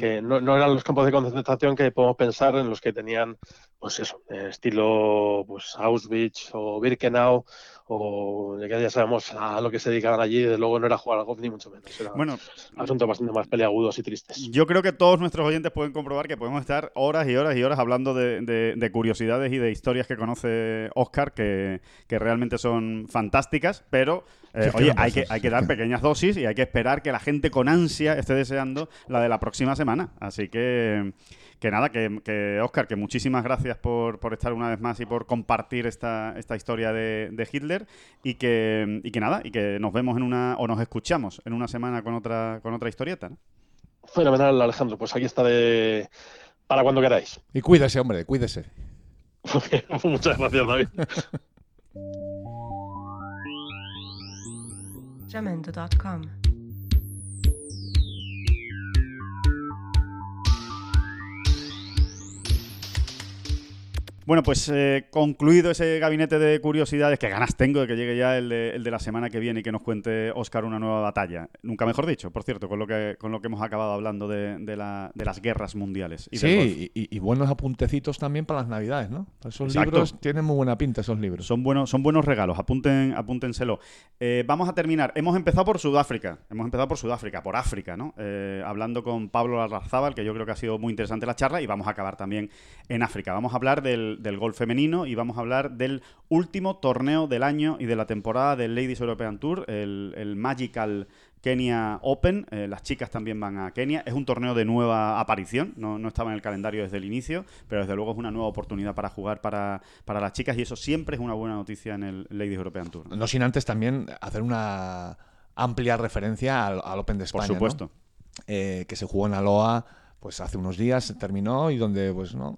Que no, no eran los campos de concentración que podemos pensar en los que tenían, pues eso, eh, estilo pues Auschwitz o Birkenau, o ya ya sabemos a lo que se dedicaban allí, desde luego no era jugar al golf ni mucho menos, eran Bueno, asuntos bastante más peleagudos y tristes. Yo creo que todos nuestros oyentes pueden comprobar que podemos estar horas y horas y horas hablando de, de- de curiosidades y de historias que conoce Oscar que, que realmente son fantásticas, pero eh, oye, hay que, hay que dar que- pequeñas dosis y hay que esperar que la gente con ansia esté deseando la de la próxima semana. Así que, que nada, que, que Oscar, que muchísimas gracias por, por estar una vez más y por compartir esta, esta historia de, de Hitler y que, y que nada, y que nos vemos en una, o nos escuchamos en una semana con otra, con otra historieta. ¿no? Fenomenal, Alejandro, pues aquí está de... para cuando queráis. Y cuídese, hombre, cuídese. Muchas gracias, David. Jamendo.com. Bueno, pues eh, concluido ese gabinete de curiosidades, que ganas tengo de que llegue ya el de, el de la semana que viene y que nos cuente Oscar una nueva batalla. Nunca mejor dicho, por cierto, con lo que, con lo que hemos acabado hablando de, de la- de las guerras mundiales. y. Sí, y, y- y buenos apuntecitos también para las navidades, ¿no? Esos Exacto. libros tienen muy buena pinta, esos libros. Son buenos, son buenos regalos, apunten, apúntenselo. Eh, vamos a terminar. Hemos empezado por Sudáfrica. Hemos empezado por Sudáfrica, por África, ¿no? Eh, hablando con Pablo Larrazábal, que yo creo que ha sido muy interesante la charla, y vamos a acabar también en África. Vamos a hablar del, del golf femenino y vamos a hablar del último torneo del año y de la temporada del Ladies European Tour, el, el Magical Kenya Open. Eh, las chicas también van a Kenia. Es un torneo de nueva aparición, no, no estaba en el calendario desde el inicio, pero desde luego es una nueva oportunidad para jugar para, para las chicas y eso siempre es una buena noticia en el Ladies European Tour. No sin antes también hacer una amplia referencia al, al Open de Por España. ¿no? supuesto. Eh, que se jugó en Aloha pues hace unos días, se terminó y donde, pues, ¿no?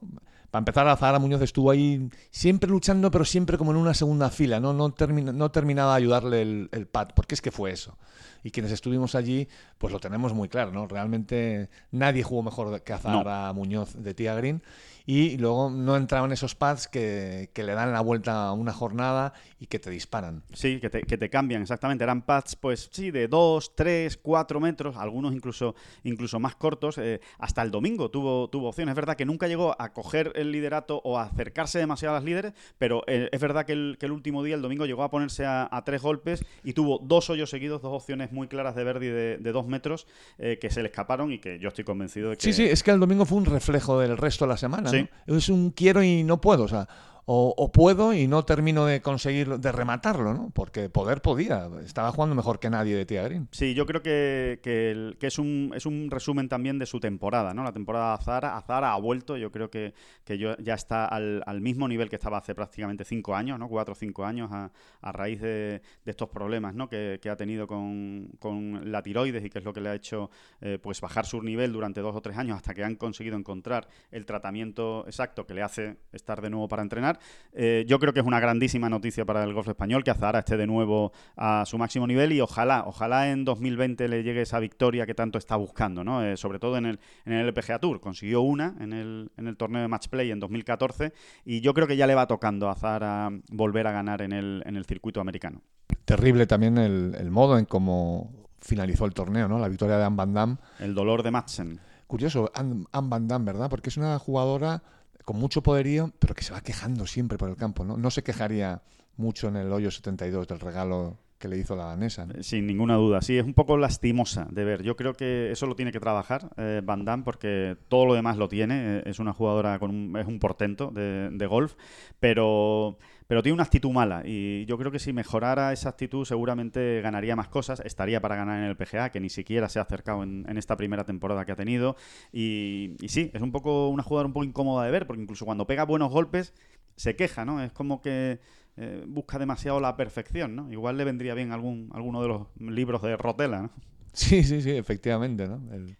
Para empezar, Zahara Muñoz estuvo ahí siempre luchando, pero siempre como en una segunda fila, no, no, termina- no terminaba de ayudarle el, el pad, porque es que fue eso. Y quienes estuvimos allí, pues lo tenemos muy claro, ¿no? Realmente nadie jugó mejor que Zahara Muñoz de Tía Green. Y luego no entraban esos pads que, que le dan la vuelta a una jornada y que te disparan. Sí, que te, que te cambian, exactamente. Eran pads, pues sí, de 2, 3, 4 metros, algunos incluso, incluso más cortos. eh, hasta el domingo tuvo, tuvo opción. Es verdad que nunca llegó a coger el liderato o a acercarse demasiado a las líderes, pero eh, es verdad que el, que el último día, el domingo, llegó a ponerse a, a tres golpes y tuvo dos hoyos seguidos, dos opciones muy claras de Verdi de, de dos metros eh, que se le escaparon y que yo estoy convencido de que. Sí, sí, es que el domingo fue un reflejo del resto de la semana. Sí. ¿no? Es un quiero y no puedo. O sea, o, puedo y no termino de conseguir, de rematarlo, ¿no? Porque poder podía. Estaba jugando mejor que nadie de Tía Green. Sí, yo creo que, que es, un, es un resumen también de su temporada, ¿no? La temporada de Azara. Azara ha vuelto, yo creo que, que yo- ya está al, al mismo nivel que estaba hace prácticamente cinco años, ¿no? Cuatro o cinco años a, a raíz de, de estos problemas, ¿no? Que, que ha tenido con, con la tiroides y que es lo que le ha hecho eh, pues bajar su nivel durante dos o tres años hasta que han conseguido encontrar el tratamiento exacto que le hace estar de nuevo para entrenar. Eh, yo creo que es una grandísima noticia para el golf español que Azahara esté de nuevo a su máximo nivel y ojalá, ojalá en 2020 le llegue esa victoria que tanto está buscando, ¿no? Eh, sobre todo en el, en el LPGA Tour. Consiguió una en el, en el torneo de Match Play en 2014 y yo creo que ya le va tocando a Azahara volver a ganar en el, en el circuito americano. Terrible también el, el modo en cómo finalizó el torneo, ¿no? La victoria de Anne Van Damme. El dolor de Madsen. Curioso, Anne, Anne Van Damme, ¿verdad? Porque es una jugadora con mucho poderío, pero que se va quejando siempre por el campo, ¿no? No se quejaría mucho en el hoyo 72 del regalo que le hizo la danesa. Eh, Sin ninguna duda, sí, es un poco lastimosa de ver. Yo creo que eso lo tiene que trabajar eh, Van Damme porque todo lo demás lo tiene. Eh, es una jugadora con un, es un portento de, de golf, pero, pero tiene una actitud mala y yo creo que si mejorara esa actitud seguramente ganaría más cosas. Estaría para ganar en el PGA, que ni siquiera se ha acercado en, esta primera temporada que ha tenido. Y, sí, es un poco una jugadora un poco incómoda de ver porque incluso cuando pega buenos golpes se queja, ¿no? Es como que eh, busca demasiado la perfección, ¿no? Igual le vendría bien algún alguno de los libros de Rotella, ¿no? Sí, sí, sí, efectivamente, ¿no? El-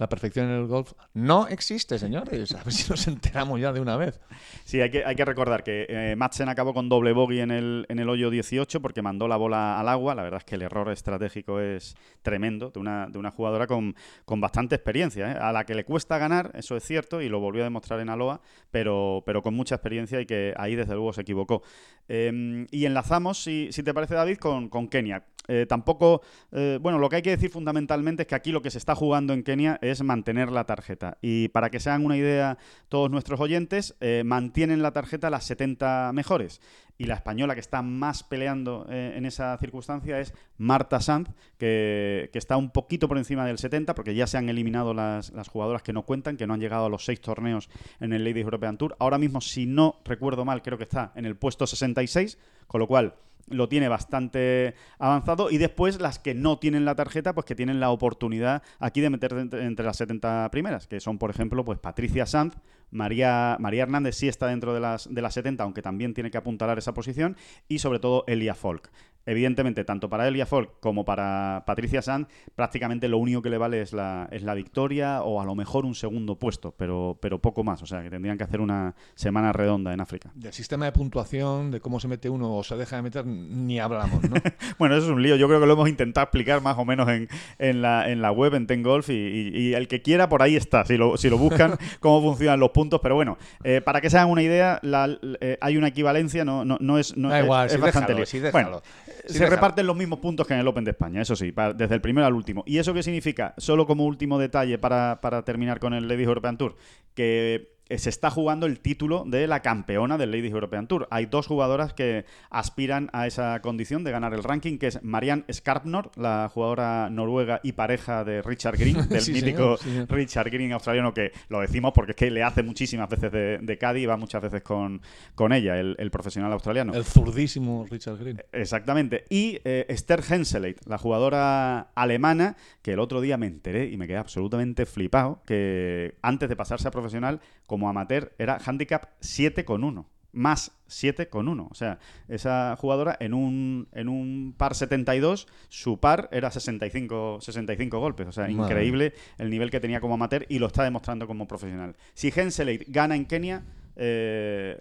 la perfección en el golf no existe, señores. A ver si nos enteramos ya de una vez. Sí, hay que, hay que recordar que eh, Madsen acabó con doble bogey en el, en el hoyo 18 porque mandó la bola al agua. La verdad es que el error estratégico es tremendo de una, de una jugadora con, con bastante experiencia, ¿eh? a la que le cuesta ganar, eso es cierto, y lo volvió a demostrar en Aloha, pero, pero con mucha experiencia y que ahí desde luego se equivocó. Eh, y enlazamos, si, si te parece David, con, con Kenia. Eh, tampoco, eh, bueno, lo que hay que decir fundamentalmente es que aquí lo que se está jugando en Kenia es mantener la tarjeta. Y para que se hagan una idea todos nuestros oyentes, eh, mantienen la tarjeta las 70 mejores. Y la española que está más peleando eh, en esa circunstancia es Marta Sanz, que, está un poquito por encima del 70, porque ya se han eliminado las, las jugadoras que no cuentan, que no han llegado a los seis torneos en el Ladies European Tour. Ahora mismo, si no recuerdo mal, creo que está en el puesto 66, con lo cual lo tiene bastante avanzado. Y después las que no tienen la tarjeta pues que tienen la oportunidad aquí de meter entre, entre las 70 primeras que son por ejemplo pues Patricia Sanz María, María Hernández sí está dentro de las, de las 70 aunque también tiene que apuntalar esa posición y sobre todo Elia Folk Evidentemente, tanto para Elia Folk como para Patricia Sanz, prácticamente lo único que le vale es la, es la victoria o a lo mejor un segundo puesto, pero, pero poco más. O sea, que tendrían que hacer una semana redonda en África. Del sistema de puntuación, de cómo se mete uno o se deja de meter, ni hablamos, ¿no? Bueno, eso es un lío. Yo creo que lo hemos intentado explicar más o menos en, en, la, en la web, en Ten Golf, y, y- y el que quiera por ahí está, si lo, si lo buscan, cómo funcionan los puntos. Pero bueno, eh, para que se hagan una idea, la- eh, hay una equivalencia, no, no, no es, no, Da es- igual, es bastante déjalo, lío. sí, déjalo. Bueno, se reparten los mismos puntos que en el Open de España, eso sí, desde el primero al último. ¿Y eso qué significa? Solo como último detalle para, para terminar con el Ladies European Tour, que se está jugando el título de la campeona del Ladies European Tour. Hay dos jugadoras que aspiran a esa condición de ganar el ranking, que es Marianne Skarpnor, la jugadora noruega y pareja de Richard Green, del Sí, mítico señor, sí, señor. Richard Green australiano, que lo decimos porque es que le hace muchísimas veces de, de caddy y va muchas veces con, con ella, el, el profesional australiano. El zurdísimo Richard Green. Exactamente. Y eh, Esther Henseleit, la jugadora alemana, que el otro día me enteré y me quedé absolutamente flipado, que antes de pasarse a profesional, como amateur, era handicap 7 con 1. Más 7 con 1. O sea, esa jugadora en un, en un par 72, su par era 65, 65 golpes. O sea, Madre increíble el nivel que tenía como amateur y lo está demostrando como profesional. Si Henseleit gana en Kenia, eh,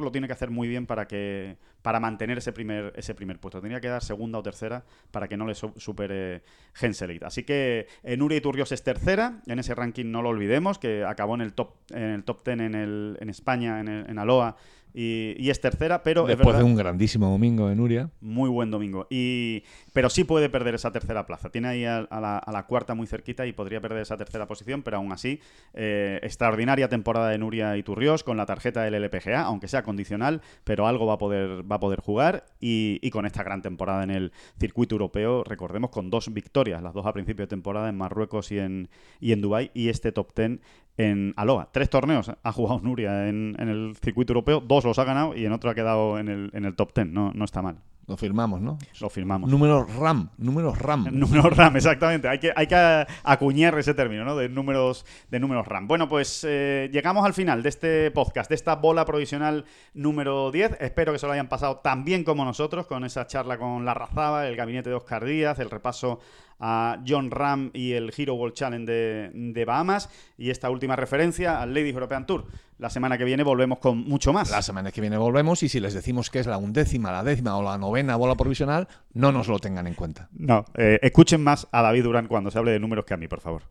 lo tiene que hacer muy bien para que para mantener ese primer ese primer puesto. Tenía que dar segunda o tercera para que no le su- supere Henseleit. Así que eh, Nuria Iturrios es tercera en ese ranking, no lo olvidemos, que acabó en el top en el top 10 en, el, en España, en, el- en Aloha y, y es tercera, pero es Después verdad- de un grandísimo domingo en Nuria. muy buen domingo. Y, pero sí puede perder esa tercera plaza. Tiene ahí a, a la, a la cuarta muy cerquita y podría perder esa tercera posición, pero aún así, eh, extraordinaria temporada de Nuria Iturrios con la tarjeta del LPGA, aunque sea condicional, pero algo va a poder, va a poder jugar. Y, y con esta gran temporada en el circuito europeo, recordemos, con dos victorias, las dos a principio de temporada en Marruecos y en, y en Dubái, y este top ten en Aloha. Tres torneos ha jugado Nuria en, en el circuito europeo, dos los ha ganado y en otro ha quedado en el, en el top ten. No, no está mal. Lo firmamos, ¿no? Lo firmamos. Números RAM, números RAM. Números RAM, exactamente. Hay que, hay que acuñar ese término, ¿no? De números, de números RAM. Bueno, pues eh, llegamos al final de este podcast, de esta bola provisional número 10. Espero que se lo hayan pasado tan bien como nosotros, con esa charla con la Razaba, el gabinete de Oscar Díaz, el repaso a John Ram y el Hero World Challenge de, de Bahamas y esta última referencia al Ladies European Tour. La semana que viene volvemos con mucho más. La semana que viene volvemos y si les decimos que es la undécima, la décima o la novena bola provisional, no nos lo tengan en cuenta. No, eh, escuchen más a David Durán cuando se hable de números que a mí, por favor.